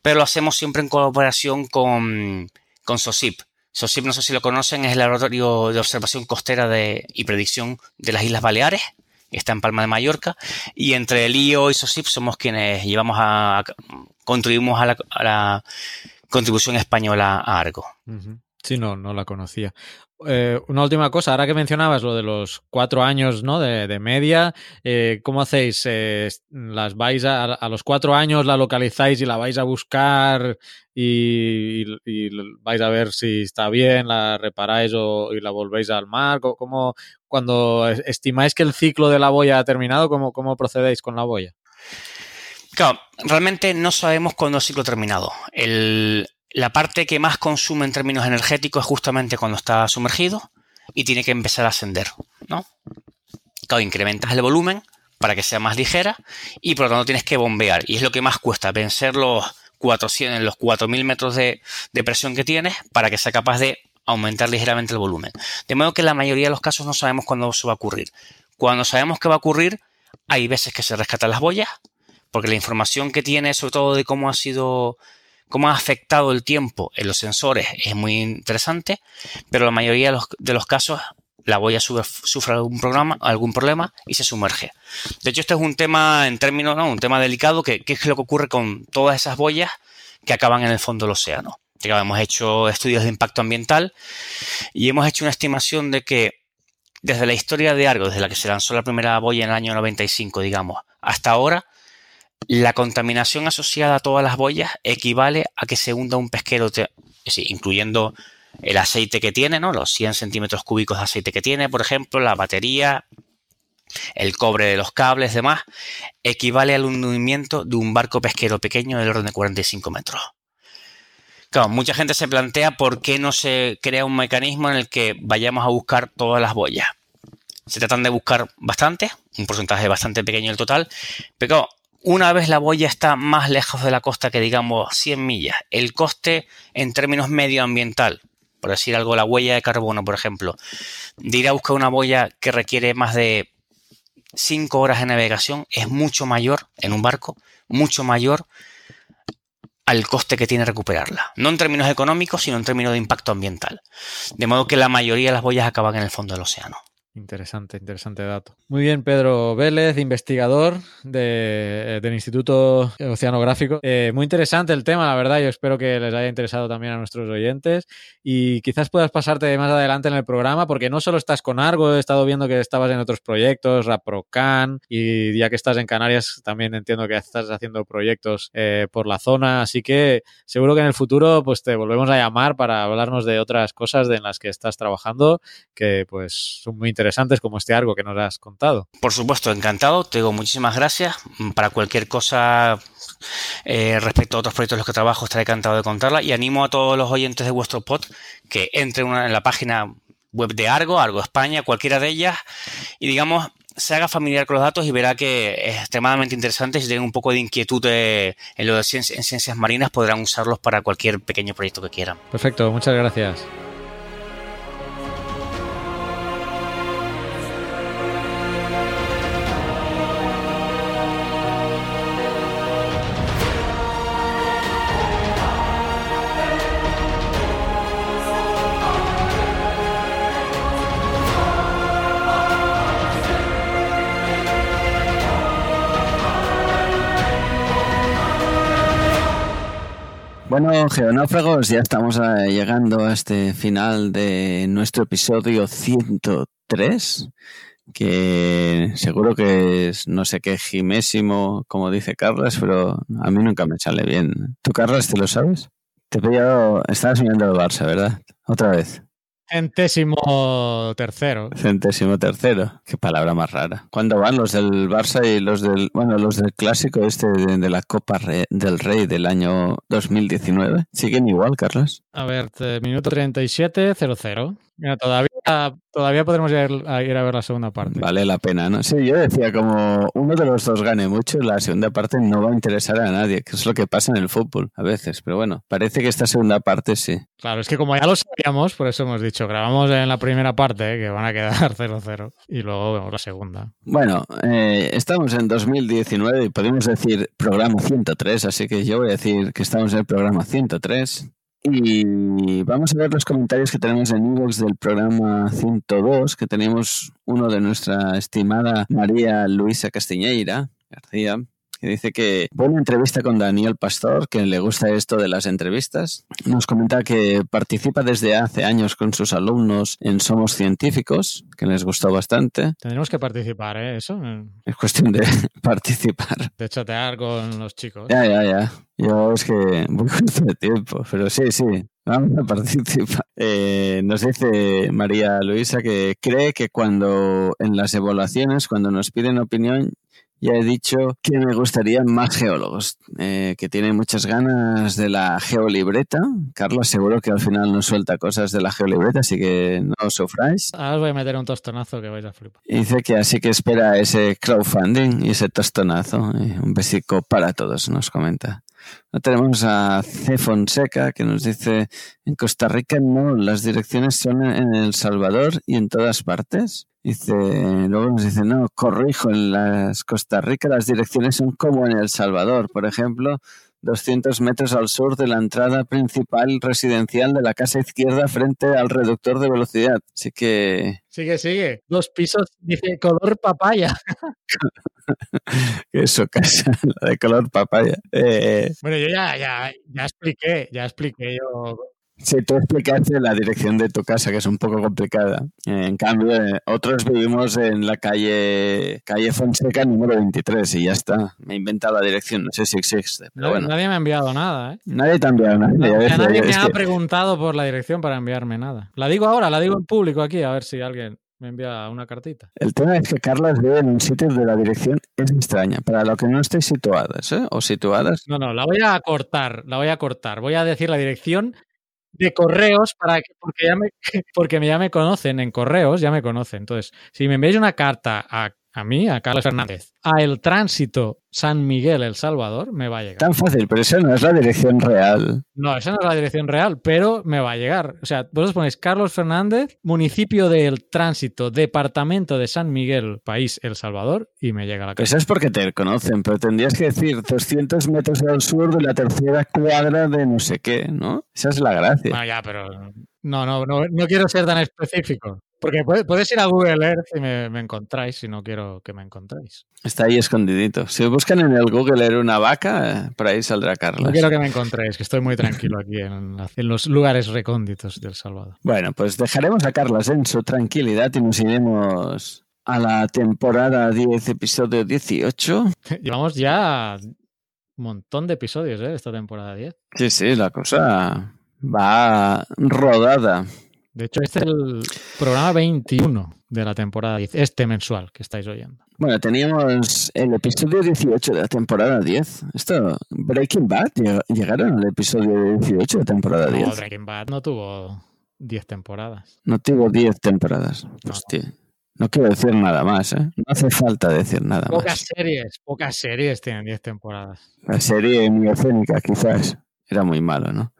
pero lo hacemos siempre en colaboración con, con SOSIP. SOSIP, no sé si lo conocen, es el laboratorio de observación costera de, y predicción de las Islas Baleares, está en Palma de Mallorca, y entre el IO y SOSIP somos quienes llevamos a, contribuimos a la, contribución española a Argo. Sí, no, no la conocía. Eh, una última cosa, ahora que mencionabas lo de los cuatro años ¿no? de, media, eh, ¿cómo hacéis? Eh, ¿Las vais a, los cuatro años la localizáis y la vais a buscar y, vais a ver si está bien, la reparáis o, y la volvéis al mar? ¿Cómo, cuando estimáis que el ciclo de la boya ha terminado, cómo, cómo procedéis con la boya? Claro, realmente no sabemos cuándo el ciclo ha terminado. El, la parte que más consume en términos energéticos es justamente cuando está sumergido y tiene que empezar a ascender, ¿no? Claro, incrementas el volumen para que sea más ligera y por lo tanto tienes que bombear y es lo que más cuesta, vencer los 400, los 4000 metros de, de presión que tienes para que sea capaz de aumentar ligeramente el volumen. De modo que en la mayoría de los casos no sabemos cuándo eso va a ocurrir. Cuando sabemos que va a ocurrir, hay veces que se rescatan las boyas, porque la información que tiene, sobre todo de cómo ha sido cómo ha afectado el tiempo en los sensores es muy interesante, pero la mayoría de los, casos la boya sufre, algún, programa, algún problema y se sumerge. De hecho, este es un tema en términos, ¿no? un tema delicado, que, es lo que ocurre con todas esas boyas que acaban en el fondo del océano. hemos hecho estudios de impacto ambiental y hemos hecho una estimación de que desde la historia de Argo, desde la que se lanzó la primera boya en el año 95, digamos, hasta ahora, la contaminación asociada a todas las boyas equivale a que se hunda un pesquero, incluyendo el aceite que tiene, ¿no? los 100 centímetros cúbicos de aceite que tiene, por ejemplo, la batería, el cobre de los cables, demás, equivale al hundimiento de un barco pesquero pequeño del orden de 45 metros. Claro, mucha gente se plantea por qué no se crea un mecanismo en el que vayamos a buscar todas las boyas. Se tratan de buscar bastante, un porcentaje bastante pequeño del total, pero una vez la boya está más lejos de la costa que digamos 100 millas, el coste en términos medioambiental, por decir algo, la huella de carbono, por ejemplo, de ir a buscar una boya que requiere más de 5 horas de navegación es mucho mayor en un barco, mucho mayor al coste que tiene recuperarla. No en términos económicos, sino en términos de impacto ambiental. De modo que la mayoría de las boyas acaban en el fondo del océano. Interesante, interesante dato. Muy bien, Pedro Vélez, investigador de, del Instituto Oceanográfico. Eh, muy interesante el tema, la verdad. Yo espero que les haya interesado también a nuestros oyentes y quizás puedas pasarte más adelante en el programa porque no solo estás con Argo, he estado viendo que estabas en otros proyectos, Raprocan y ya que estás en Canarias también entiendo que estás haciendo proyectos eh, por la zona. Así que seguro que en el futuro pues te volvemos a llamar para hablarnos de otras cosas en las que estás trabajando que pues son muy interesantes interesantes como este algo que nos has contado. Por supuesto, encantado. Te digo muchísimas gracias. Para cualquier cosa eh, respecto a otros proyectos en los que trabajo, estaré encantado de contarla. Y animo a todos los oyentes de vuestro pod que entren en la página web de Argo, Argo España, cualquiera de ellas, y digamos, se haga familiar con los datos y verá que es extremadamente interesante. Si tienen un poco de inquietud en lo de en ciencias marinas, podrán usarlos para cualquier pequeño proyecto que quieran. Perfecto, muchas gracias. Bueno, geonáufragos, ya estamos eh, llegando a este final de nuestro episodio 103, que seguro que es no sé qué gimésimo, como dice Carlos, pero a mí nunca me sale bien. ¿Tú, Carlos, te lo sabes? Te he pillado, estabas mirando el Barça, ¿verdad? Otra vez. Centésimo tercero. Centésimo tercero. Qué palabra más rara. ¿Cuándo van los del Barça y los del, bueno, los del clásico este de, la Copa del Rey del año 2019? ¿Siguen igual, Carlos? A ver, minuto 37, 0-0. Mira, todavía, todavía podremos ir a, ir a ver la segunda parte. Vale la pena, ¿no? Sí, yo decía, como uno de los dos gane mucho, la segunda parte no va a interesar a nadie, que es lo que pasa en el fútbol a veces. Pero bueno, parece que esta segunda parte sí. Claro, es que como ya lo sabíamos, por eso hemos dicho, grabamos en la primera parte, que van a quedar 0-0, y luego vemos la segunda. Bueno, eh, estamos en 2019 y podemos decir programa 103, así que yo voy a decir que estamos en el programa 103. Y vamos a ver los comentarios que tenemos en inbox del programa 102, que tenemos uno de nuestra estimada María Luisa Castiñeira García, que dice que buena entrevista con Daniel Pastor, que le gusta esto de las entrevistas. Nos comenta que participa desde hace años con sus alumnos en Somos Científicos, que les gustó bastante. Tendremos que participar, ¿eh? Eso. Es cuestión de participar. De chatear con los chicos. Ya, ya, ya. Yo es que muy justo de tiempo, pero sí, sí, vamos a participar. Eh, nos dice María Luisa que cree que cuando en las evaluaciones, cuando nos piden opinión, ya he dicho que me gustaría más geólogos, eh, que tienen muchas ganas de la geolibreta. Carlos seguro que al final nos suelta cosas de la geolibreta, así que no sufráis. Ahora os voy a meter un tostonazo que vais a flipar. dice que así que espera ese crowdfunding y ese tostonazo. un besico para todos, nos comenta. Tenemos a C. Fonseca que nos dice, en Costa Rica no, las direcciones son en El Salvador y en todas partes. Dice, luego nos dice, no, corrijo, en las Costa Rica las direcciones son como en El Salvador. Por ejemplo, 200 metros al sur de la entrada principal residencial de la casa izquierda frente al reductor de velocidad. Así que... Sigue, sigue. Dos pisos, dice color papaya. Eso, casa, la de color papaya. Eh, bueno, yo ya, ya, ya expliqué, ya expliqué yo Sí, tú explicaste la dirección de tu casa, que es un poco complicada. En cambio, eh, otros vivimos en la calle, calle Fonseca número 23 y ya está. Me he inventado la dirección, no sé si existe. Pero bueno. Nadie me ha enviado nada, ¿eh? Nadie te ha enviado nada. nadie me ha preguntado por la dirección para enviarme nada. La digo ahora, la digo en público aquí, a ver si alguien me envía una cartita. El tema es que Carlas ve en un sitio de la dirección es extraña. Para lo que no estéis situadas, ¿eh? O situadas. No, no, la voy a cortar, la voy a cortar. Voy a decir la dirección de correos para que, porque ya me, porque ya me conocen en correos, ya me conocen. Entonces, si me enviáis una carta a, a mí, a Carlos Fernández, a el tránsito San Miguel, El Salvador, me va a llegar. Tan fácil, pero esa no es la dirección real. No, esa no es la dirección real, pero me va a llegar. O sea, vosotros ponéis Carlos Fernández, municipio del tránsito, departamento de San Miguel, país El Salvador, y me llega la casa. Eso es porque te conocen, pero tendrías que decir 200 metros al sur de la tercera cuadra de no sé qué, ¿no? Esa es la gracia. Ah, ya, pero no, no, no, no quiero ser tan específico. Porque puedes ir a Google Earth y me, encontráis si no quiero que me encontráis. Está ahí escondidito. Si buscan en el Google Earth una vaca, por ahí saldrá Carlos. No quiero que me encontréis, que estoy muy tranquilo aquí en, los lugares recónditos del Salvador. Bueno, pues dejaremos a Carlos en su tranquilidad y nos iremos a la temporada 10, episodio 18. Llevamos ya un montón de episodios, ¿eh? Esta temporada 10. Sí, sí, la cosa va rodada. De hecho, este es el programa 21. de la temporada 10, este mensual que estáis oyendo. Bueno, teníamos el episodio 18 de la temporada 10. Esto, Breaking Bad, lleg- llegaron al episodio 18 de temporada No, 10. Breaking Bad no tuvo 10 temporadas. No tuvo 10 temporadas. No. Hostia. No quiero decir nada más, ¿eh? No hace falta decir nada Pocas más. series, pocas series tienen 10 temporadas. La serie miocénica, quizás. Era muy malo, ¿no?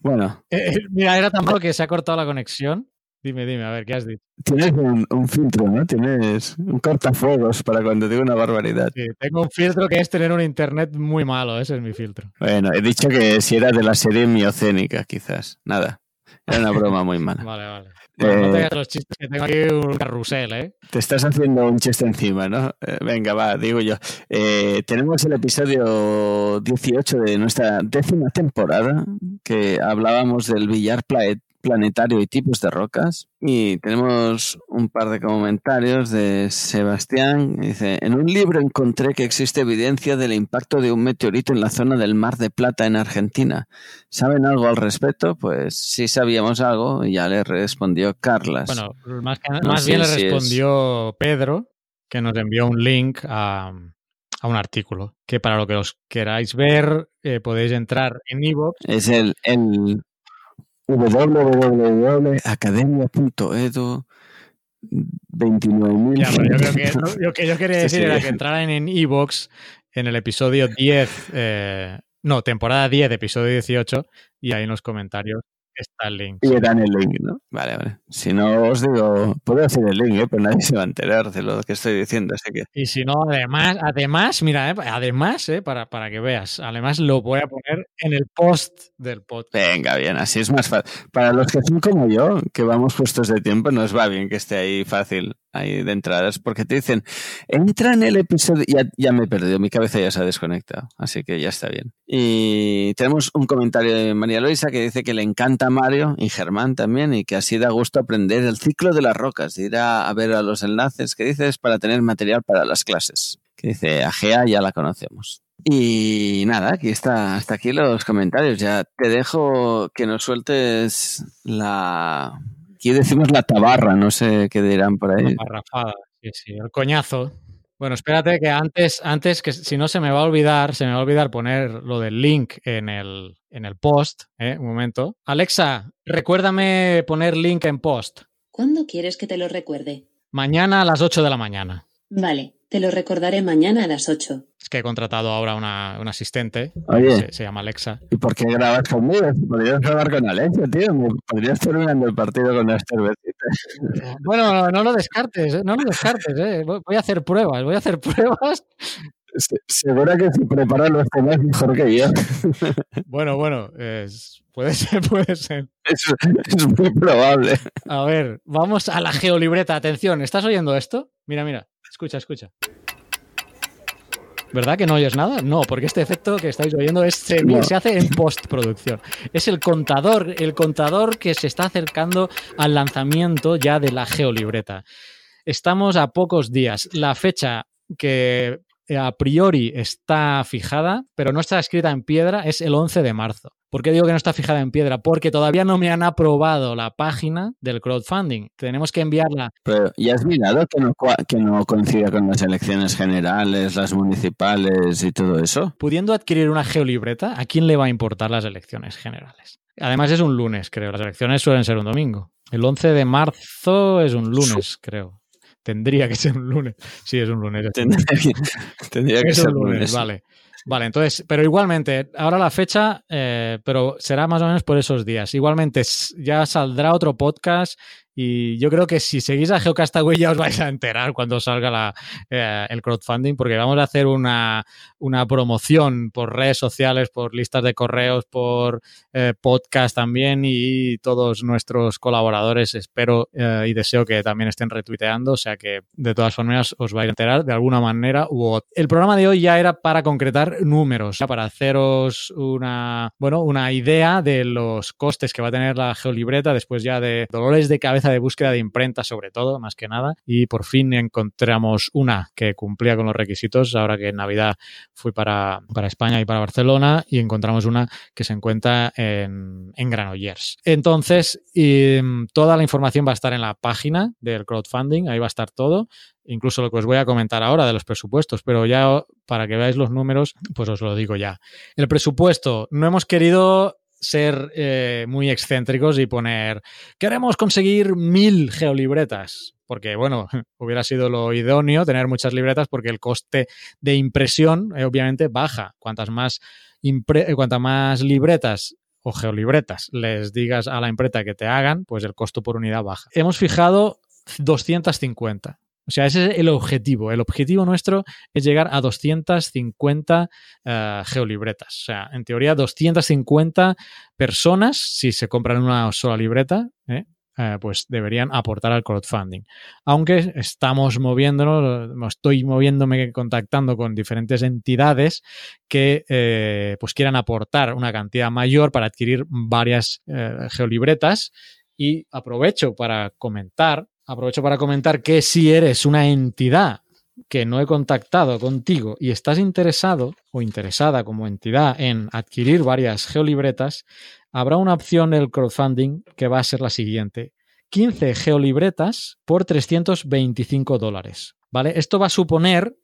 Bueno, Eh, eh, mira, era tan malo que se ha cortado la conexión. Dime, dime, a ver, ¿qué has dicho? tienes un, un filtro, ¿no? Tienes un cortafuegos para cuando digo una barbaridad. Sí, tengo un filtro que es tener un internet muy malo, ese es mi filtro. Bueno, he dicho que si era de la serie miocénica, quizás. Nada. Era una broma muy mala. Vale, vale. Bueno, no Eh, te hagas los chistes, que tengo aquí un carrusel, ¿eh? Te estás haciendo un chiste encima, ¿no? Eh, venga, va, digo yo. Eh, tenemos el episodio 18 de nuestra décima temporada, que hablábamos del billar pla- planetario y tipos de rocas. Y tenemos un par de comentarios de Sebastián. Dice, en un libro encontré que existe evidencia del impacto de un meteorito en la zona del Mar de Plata en Argentina. ¿Saben algo al respecto? Pues sí sabíamos algo y ya le respondió Carlas. Bueno, más, que- No más bien le si respondió Pedro, que nos envió un link a, a un artículo, que para lo que os queráis ver, eh, podéis entrar en iVoox. Es el, el www.academia.edu 29.000. Ya, pero yo creo que lo, lo que yo quería Sí, decir sí. era que entraran en iVoox en el episodio 10, eh, no, temporada 10, episodio 18, y ahí en los comentarios está el link. Y le dan el link, ¿no? Vale, vale. Si no os digo, puedo decir el link, ¿eh? pero nadie se va a enterar de lo que estoy diciendo, así que Y si no, además, además, mira, eh, además, eh, para, para que veas, además lo voy a poner en el post del podcast. venga, bien, así es más fácil. Para los que son como yo, que vamos puestos de tiempo, nos va bien que esté ahí fácil, ahí de entradas, porque te dicen, entra en el episodio, ya, ya me he perdido, mi cabeza ya se ha desconectado, así que ya está bien. Y tenemos un comentario de María Luisa que dice que le encanta Mario y Germán también, y que así da gusto aprender el ciclo de las rocas, de ir a, ver a los enlaces que dices para tener material para las clases. Que dice, Agea ya la conocemos. Y nada, aquí está, hasta aquí los comentarios. Ya te dejo que nos sueltes la. Aquí decimos la tabarra, no sé qué dirán por ahí. Parrafada, sí, sí, el coñazo. Bueno, espérate que antes, antes que si no se me va a olvidar, se me va a olvidar poner lo del link en el, en el post. ¿eh? Un momento. Alexa, recuérdame poner link en post. ¿Cuándo quieres que te lo recuerde? Mañana a las 8 de la mañana. Vale, te lo recordaré mañana a las 8. Es que he contratado ahora una, una asistente. Oye. Se, se llama Alexa. ¿Y por qué grabas conmigo? Podrías grabar con Alexa, tío. Podrías mirando el partido con las cervecitas. Bueno, no lo descartes, ¿eh? no lo descartes. ¿eh? Voy voy a hacer pruebas, voy a hacer pruebas. Se- Segura que se preparan los temas mejor que yo. Bueno, bueno, es- puede ser, puede ser. Es, es muy probable. A ver, vamos a la geolibreta. Atención, ¿estás oyendo esto? Mira, mira, escucha, escucha. ¿Verdad que no oyes nada? No, porque este efecto que estáis oyendo es, se, No. se hace en postproducción. Es el contador, el contador que se está acercando al lanzamiento ya de la geolibreta. Estamos a pocos días. La fecha que a priori está fijada, pero no está escrita en piedra, es el 11 de marzo. ¿Por qué digo que no está fijada en piedra? Porque todavía no me han aprobado la página del crowdfunding. Tenemos que enviarla. Pero ya has mirado que no, que no coincida con las elecciones generales, las municipales y todo eso. Pudiendo adquirir una geolibreta, ¿a quién le va a importar las elecciones generales? Además es un lunes, creo. Las elecciones suelen ser un domingo. El 11 de marzo es un lunes, creo. Tendría que ser un lunes. Sí, es un lunes. Tendría que, tendría que Es ser un lunes, lunes. vale. Vale, entonces, pero igualmente, ahora la fecha, eh, pero será más o menos por esos días. Igualmente, ya saldrá otro podcast y yo creo que si seguís a Geocastaway ya os vais a enterar cuando salga la, eh, el crowdfunding, porque vamos a hacer una, una promoción por redes sociales, por listas de correos, por eh, podcast también y todos nuestros colaboradores espero eh, y deseo que también estén retuiteando, o sea que de todas formas os vais a enterar de alguna manera u otra. El programa de hoy ya era para concretar números ya para haceros una, bueno, una idea de los costes que va a tener la geolibreta después ya de dolores de cabeza de búsqueda de imprenta sobre todo, más que nada. Y por fin encontramos una que cumplía con los requisitos ahora que en Navidad fui para, para España y para Barcelona y encontramos una que se encuentra en, en Granollers. Entonces, y, toda la información va a estar en la página del crowdfunding, ahí va a estar todo incluso lo que os voy a comentar ahora de los presupuestos, pero ya para que veáis los números, pues os lo digo ya. El presupuesto, no hemos querido ser eh, muy excéntricos y poner, queremos conseguir mil geolibretas, porque bueno, hubiera sido lo idóneo tener muchas libretas porque el coste de impresión eh, obviamente baja. Cuantas más, impre cuantas más libretas o geolibretas les digas a la imprenta que te hagan, pues el costo por unidad baja. Hemos fijado 250. O sea, ese es el objetivo. El objetivo nuestro es llegar a 250 uh, geolibretas. O sea, en teoría, 250 personas, si se compran una sola libreta, ¿eh? Eh, pues deberían aportar al crowdfunding. Aunque estamos moviéndonos, estoy moviéndome, contactando con diferentes entidades que eh, pues quieran aportar una cantidad mayor para adquirir varias eh, geolibretas. Y aprovecho para comentar aprovecho para comentar que si eres una entidad que no he contactado contigo y estás interesado o interesada como entidad en adquirir varias geolibretas, habrá una opción el crowdfunding que va a ser la siguiente. 15 geolibretas por 325 dólares. ¿Vale? Esto va a suponer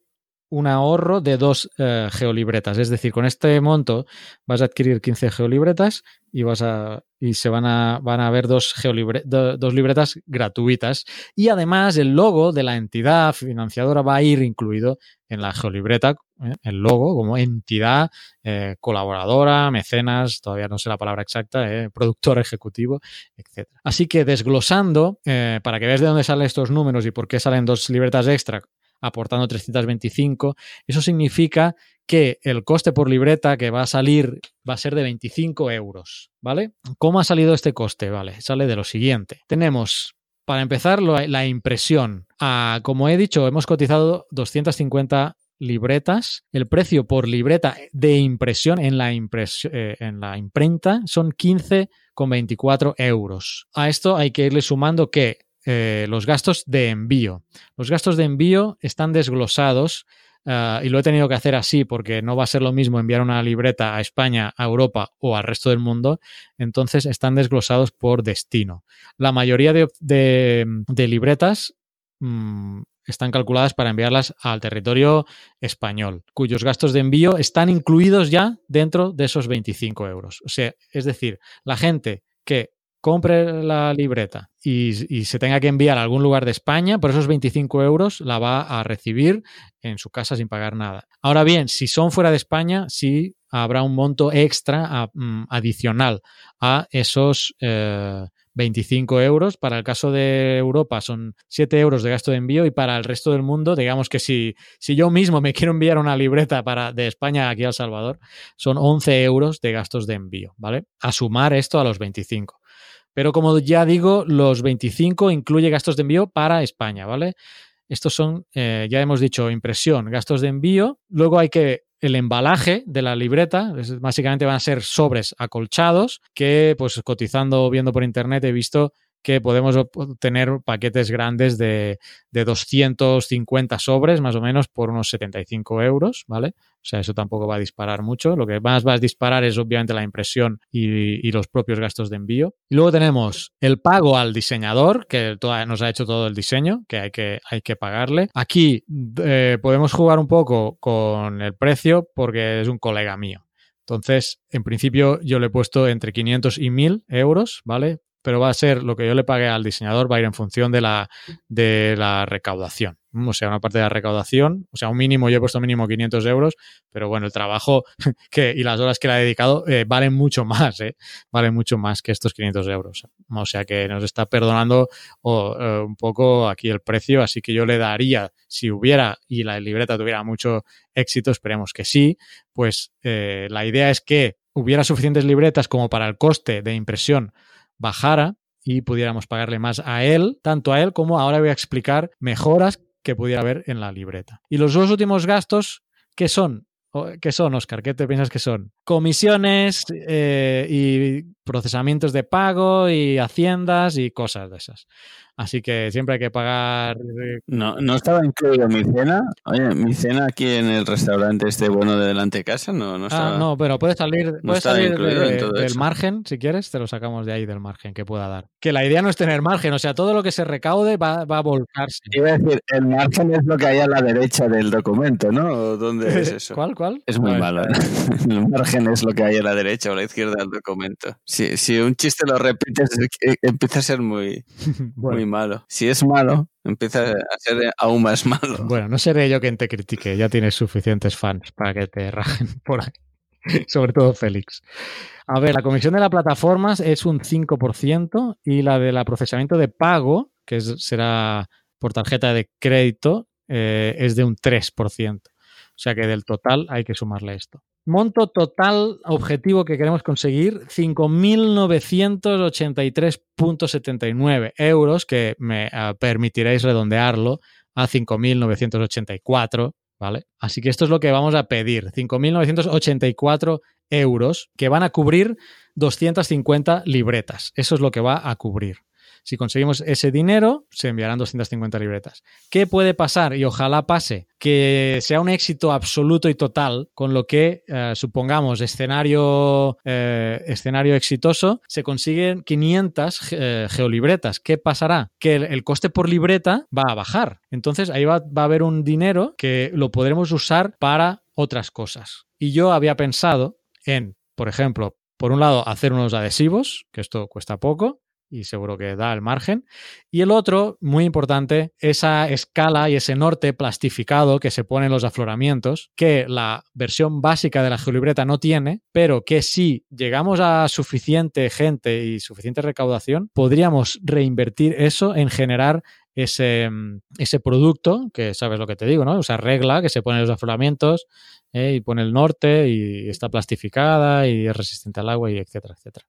un ahorro de dos eh, geolibretas. Es decir, con este monto vas a adquirir 15 geolibretas y vas a y se van a van a haber dos geolibre, do, dos libretas gratuitas y además el logo de la entidad financiadora va a ir incluido en la geolibreta ¿eh? el logo como entidad eh, colaboradora mecenas todavía no sé la palabra exacta productor ejecutivo etc así que desglosando para que veas de dónde salen estos números y por qué salen dos libretas extra aportando 325 eso significa que el coste por libreta que va a salir va a ser de 25 euros, ¿vale? ¿Cómo ha salido este coste? Vale, sale de lo siguiente. Tenemos, para empezar, la impresión. Ah, como he dicho, hemos cotizado 250 libretas. El precio por libreta de impresión en la, eh, en la imprenta son 15,24 euros. A esto hay que irle sumando que eh, los gastos de envío. Los gastos de envío están desglosados Uh, y lo he tenido que hacer así porque no va a ser lo mismo enviar una libreta a España, a Europa o al resto del mundo. Entonces están desglosados por destino. La mayoría de, libretas mmm, están calculadas para enviarlas al territorio español, cuyos gastos de envío están incluidos ya dentro de esos 25 euros. O sea, es decir, la gente que compre la libreta y, se tenga que enviar a algún lugar de España, por esos 25 euros la va a recibir en su casa sin pagar nada. Ahora bien, si son fuera de España, sí habrá un monto extra um, adicional a esos eh, 25 euros. Para el caso de Europa son 7 euros de gasto de envío y para el resto del mundo, digamos que si, si yo mismo me quiero enviar una libreta para, de España aquí a El Salvador, son 11 euros de gastos de envío, ¿vale? A sumar esto a los 25. Pero como ya digo, los 25 incluye gastos de envío para España, ¿vale? Estos son, eh, ya hemos dicho, impresión, gastos de envío. Luego hay que el embalaje de la libreta, básicamente van a ser sobres acolchados que, pues cotizando, viendo por internet, he visto que podemos obtener paquetes grandes de, de, 250 sobres, más o menos, por unos 75 euros, ¿vale? O sea, eso tampoco va a disparar mucho. Lo que más va a disparar es obviamente la impresión y, y los propios gastos de envío. Y luego tenemos el pago al diseñador, que nos ha hecho todo el diseño, que hay que, hay que pagarle. Aquí eh, podemos jugar un poco con el precio porque es un colega mío. Entonces, en principio yo le he puesto entre 500 y 1000 euros, ¿vale? Pero va a ser lo que yo le pague al diseñador, va a ir en función de la, de la recaudación. O sea, una parte de la recaudación, o sea, un mínimo, yo he puesto mínimo 500 euros, pero bueno, el trabajo que, y las horas que le he dedicado eh, valen mucho más, ¿eh? Valen mucho más que estos 500 euros. O sea, que nos está perdonando eh, un poco aquí el precio, así que yo le daría, si hubiera y la libreta tuviera mucho éxito, esperemos que sí, pues eh, la idea es que hubiera suficientes libretas como para el coste de impresión bajara y pudiéramos pagarle más a él, tanto a él como ahora voy a explicar mejoras que pudiera haber en la libreta. Y los dos últimos gastos, que son ¿Qué son, Oscar? ¿Qué te piensas que son? Comisiones eh, y procesamientos de pago y haciendas y cosas de esas. Así que siempre hay que pagar. eh, No, no estaba incluido mi cena. Oye, mi cena aquí en el restaurante este bueno de delante de casa no, no estaba. Ah, no, pero puede salir, puede estaba salir de- del eso. margen, si quieres, te lo sacamos de ahí del margen que pueda dar. Que la idea no es tener margen, o sea, todo lo que se recaude va, va a volcarse. Iba a decir, el margen es lo que hay a la derecha del documento, ¿no? ¿O ¿Dónde es eso? ¿Cuál, cuál? Es muy malo. ¿eh? El margen es lo que hay a la derecha o a la izquierda del documento. Si, si un chiste lo repites, eh, empieza a ser muy, Bueno. muy malo. Si es malo, empieza a ser aún más malo. Bueno, no seré yo quien te critique, ya tienes suficientes fans para que te rajen por ahí. Sobre todo Félix. A ver, la comisión de las plataformas es un 5% y la del procesamiento de pago, que es- será por tarjeta de crédito, eh, es de un 3%. O sea que del total hay que sumarle esto. Monto total objetivo que queremos conseguir, 5.983.79 euros, que me ah, permitiréis redondearlo a 5.984, ¿vale? Así que esto es lo que vamos a pedir, 5.984 euros, que van a cubrir 250 libretas. Eso es lo que va a cubrir. Si conseguimos ese dinero, se enviarán 250 libretas. ¿Qué puede pasar? Y ojalá pase que sea un éxito absoluto y total, con lo que, eh, supongamos, escenario, eh, escenario exitoso, se consiguen 500 eh, geolibretas. ¿Qué pasará? Que el, coste por libreta va a bajar. Entonces ahí va, va a haber un dinero que lo podremos usar para otras cosas. Y yo había pensado en, por ejemplo, por un lado, hacer unos adhesivos, que esto cuesta poco, y seguro que da el margen. Y el otro, muy importante, esa escala y ese norte plastificado que se pone en los afloramientos, que la versión básica de la geolibreta no tiene, pero que si llegamos a suficiente gente y suficiente recaudación, podríamos reinvertir eso en generar ese, ese producto, que sabes lo que te digo, ¿no? O sea, regla que se pone en los afloramientos ¿eh? y pone el norte y está plastificada y es resistente al agua y etcétera, etcétera.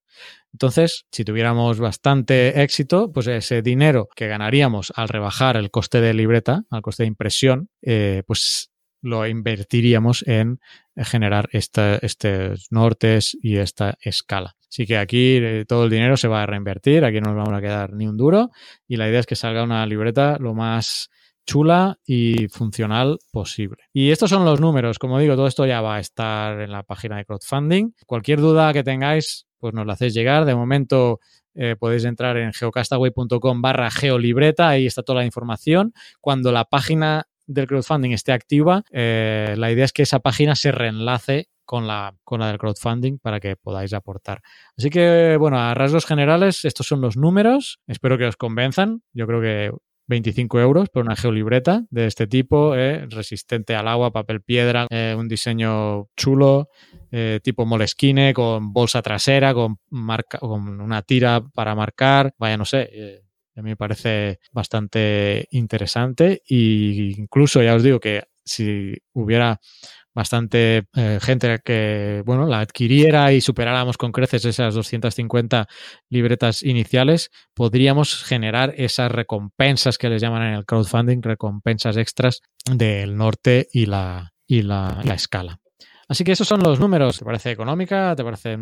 Entonces, si tuviéramos bastante éxito, pues ese dinero que ganaríamos al rebajar el coste de libreta, al coste de impresión, eh, pues lo invertiríamos en generar esta, estos nortes y esta escala. Así que aquí eh, todo el dinero se va a reinvertir, aquí no nos vamos a quedar ni un duro y la idea es que salga una libreta lo más chula y funcional posible. Y estos son los números. Como digo, todo esto ya va a estar en la página de crowdfunding. Cualquier duda que tengáis, pues nos la hacéis llegar. De momento eh, podéis entrar en geocastaway.com barra geolibreta, ahí está toda la información. Cuando la página del crowdfunding esté activa, eh, la idea es que esa página se reenlace con la, con la del crowdfunding para que podáis aportar. Así que, bueno, a rasgos generales, estos son los números. Espero que os convenzan. Yo creo que 25 euros por una geolibreta de este tipo, eh, resistente al agua, papel piedra, eh, un diseño chulo, eh, tipo Moleskine, con bolsa trasera, con, marca, con una tira para marcar. Vaya, no sé. a mí me parece bastante interesante e incluso ya os digo que si hubiera bastante eh, gente que bueno la adquiriera y superáramos con creces esas 250 libretas iniciales, podríamos generar esas recompensas que les llaman en el crowdfunding, recompensas extras del norte y la, y la, la escala. Así que esos son los números. ¿Te parece económica? ¿Te parece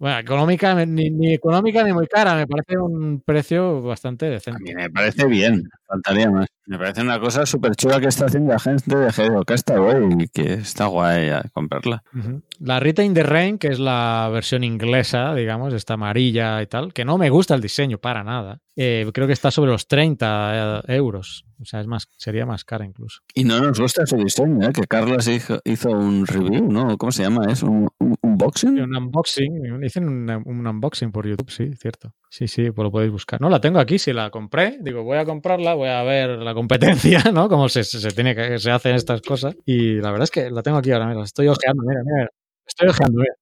bueno, económica, ni, ni económica ni muy cara? Me parece un precio bastante A decente. mí me parece bien, faltaría más. Me parece una cosa súper chula que está haciendo la gente de Geocastaway y que está guay a comprarla. Ujú. La Rita in the Rain, que es la versión inglesa, digamos, esta amarilla y tal, que no me gusta el diseño para nada. eh, creo que está sobre los 30 euros. O sea, es más, sería más cara incluso. Y no nos gusta su diseño, ¿eh? que Carlos hizo, hizo un review, ¿no? ¿Cómo se llama? ¿Es un, un Un unboxing, dicen un, un unboxing por YouTube, sí, cierto. Sí, sí, pues lo podéis buscar. No, la tengo aquí, si la compré, digo, voy a comprarla, voy a ver la competencia, ¿no? Cómo se, se, tiene que se hacen estas cosas. Y la verdad es que la tengo aquí ahora, mira, estoy ojeando, mira, mira, estoy ojeando, mira.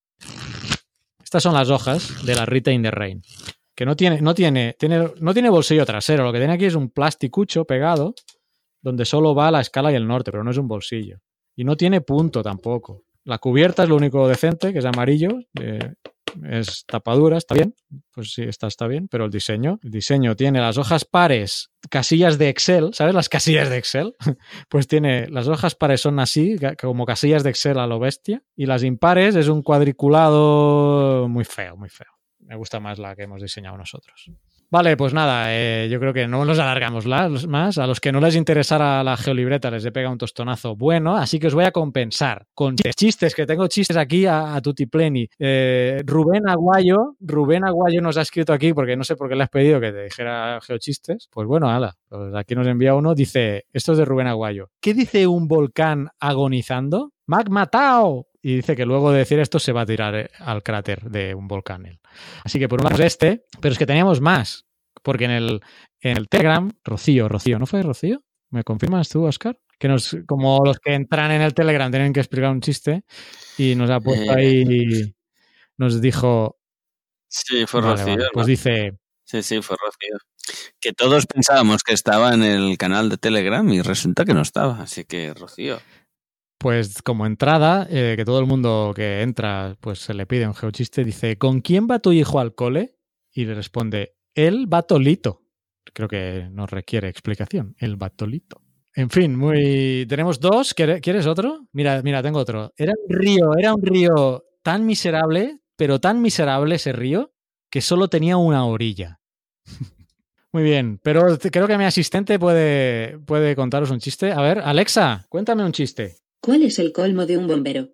Estas son las hojas de la Rita in the Rain. Que no tiene, no tiene, tiene, no tiene bolsillo trasero. Lo que tiene aquí es un plasticucho pegado donde solo va la escala y el norte, pero no es un bolsillo. Y no tiene punto tampoco. La cubierta es lo único decente, que es amarillo. eh, es tapadura, está bien, pues sí, está, está bien, pero el diseño, el diseño tiene las hojas pares, casillas de Excel, ¿sabes? Las casillas de Excel, pues tiene, las hojas pares son así, como casillas de Excel a lo bestia, y las impares es un cuadriculado muy feo, muy feo. Me gusta más la que hemos diseñado nosotros. Vale, pues nada, eh, yo creo que no nos alargamos la- más. A los que no les interesara la geolibreta les he pegado un tostonazo bueno, así que os voy a compensar con chistes, que tengo chistes aquí a, a tutti pleni. Eh, Rubén Aguayo, Rubén Aguayo nos ha escrito aquí porque no sé por qué le has pedido que te dijera geochistes. Pues bueno, ala, pues aquí nos envía uno, dice, esto es de Rubén Aguayo. ¿Qué dice un volcán agonizando? ¡Mac matao! Y dice que luego de decir esto se va a tirar eh, al cráter de un volcán. Así que por un lado es este, pero es que teníamos más. Porque en el, en el Telegram, Rocío, Rocío, ¿no fue Rocío? ¿Me confirmas tú, Oscar? Que nos, como los que entran en el Telegram tienen que explicar un chiste y nos ha puesto Eh. ahí, nos dijo, Sí, fue vale, Rocío. vale, ¿no? pues dice, Sí, sí, fue Rocío. Que todos pensábamos que estaba en el canal de Telegram y resulta que no estaba. Así que, Rocío. Pues como entrada, eh, que todo el mundo que entra, pues se le pide un geochiste, dice, ¿con quién va tu hijo al cole? Y le responde, él va tolito. Creo que no requiere explicación, él va tolito. En fin, muy. Tenemos dos. ¿Quiere- ¿Quieres otro? Mira, mira, tengo otro. Era un río, era un río tan miserable, pero tan miserable ese río, que solo tenía una orilla. Muy bien, pero creo que mi asistente puede, puede contaros un chiste. A ver, Alexa, cuéntame un chiste. ¿Cuál es el colmo de un bombero?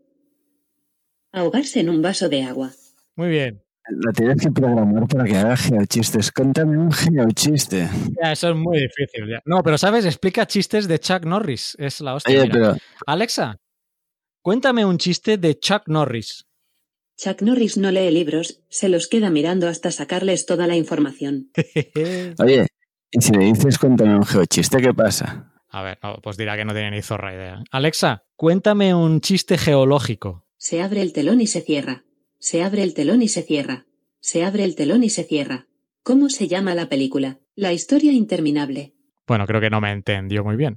Ahogarse en un vaso de agua. Muy bien. La tienes que programar para que haga geochistes. Cuéntame un geochiste. Ya, eso es muy difícil. ya. No, pero sabes, explica chistes de Chuck Norris. Es la hostia. Oye, pero Alexa, cuéntame un chiste de Chuck Norris. Chuck Norris no lee libros, se los queda mirando hasta sacarles toda la información. Oye, y si le dices cuéntame un geochiste, ¿qué pasa? A ver, no, pues dirá que no tiene ni zorra idea. Alexa, cuéntame un chiste geológico. Se abre el telón y se cierra. Se abre el telón y se cierra. Se abre el telón y se cierra. ¿Cómo se llama la película? La historia interminable. Bueno, creo que no me entendió muy bien.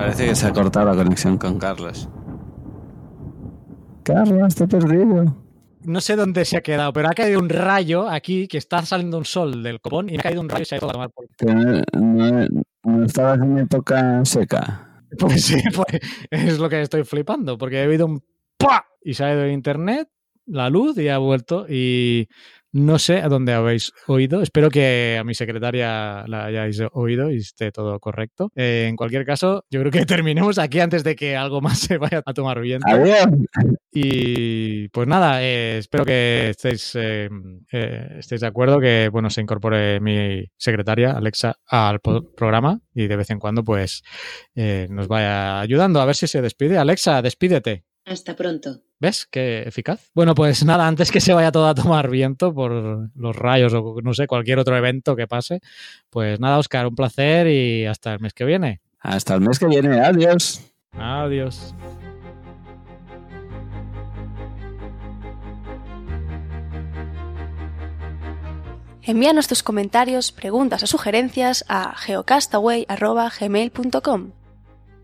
Parece que se ha cortado la conexión con Carlos. Carlos, te he perdido. No sé dónde se ha quedado, pero ha caído un rayo aquí que está saliendo un sol del copón y ha caído un rayo y se ha ido a tomar por. No, no- no estabas en época seca. Pues sí, pues es lo que estoy flipando, porque he oído un ¡pua! y se ha ido el internet, la luz y ha vuelto y no sé a dónde habéis oído. Espero que a mi secretaria la hayáis oído y esté todo correcto. Eh, en cualquier caso, yo creo que terminemos aquí antes de que algo más se vaya a tomar viento. Adiós. Y pues nada, eh, espero que estéis, eh, estéis de acuerdo que bueno se incorpore mi secretaria Alexa al programa y de vez en cuando pues nos vaya ayudando a ver si se despide. Alexa, despídete. Hasta pronto. ¿Ves? Qué eficaz. Bueno, pues nada, antes que se vaya todo a tomar viento por los rayos o no sé, cualquier otro evento que pase, pues nada, Oscar, un placer y hasta el mes que viene. Hasta el mes que viene. Adiós. Adiós. Envíanos tus comentarios, preguntas o sugerencias a geocastaway.gmail.com.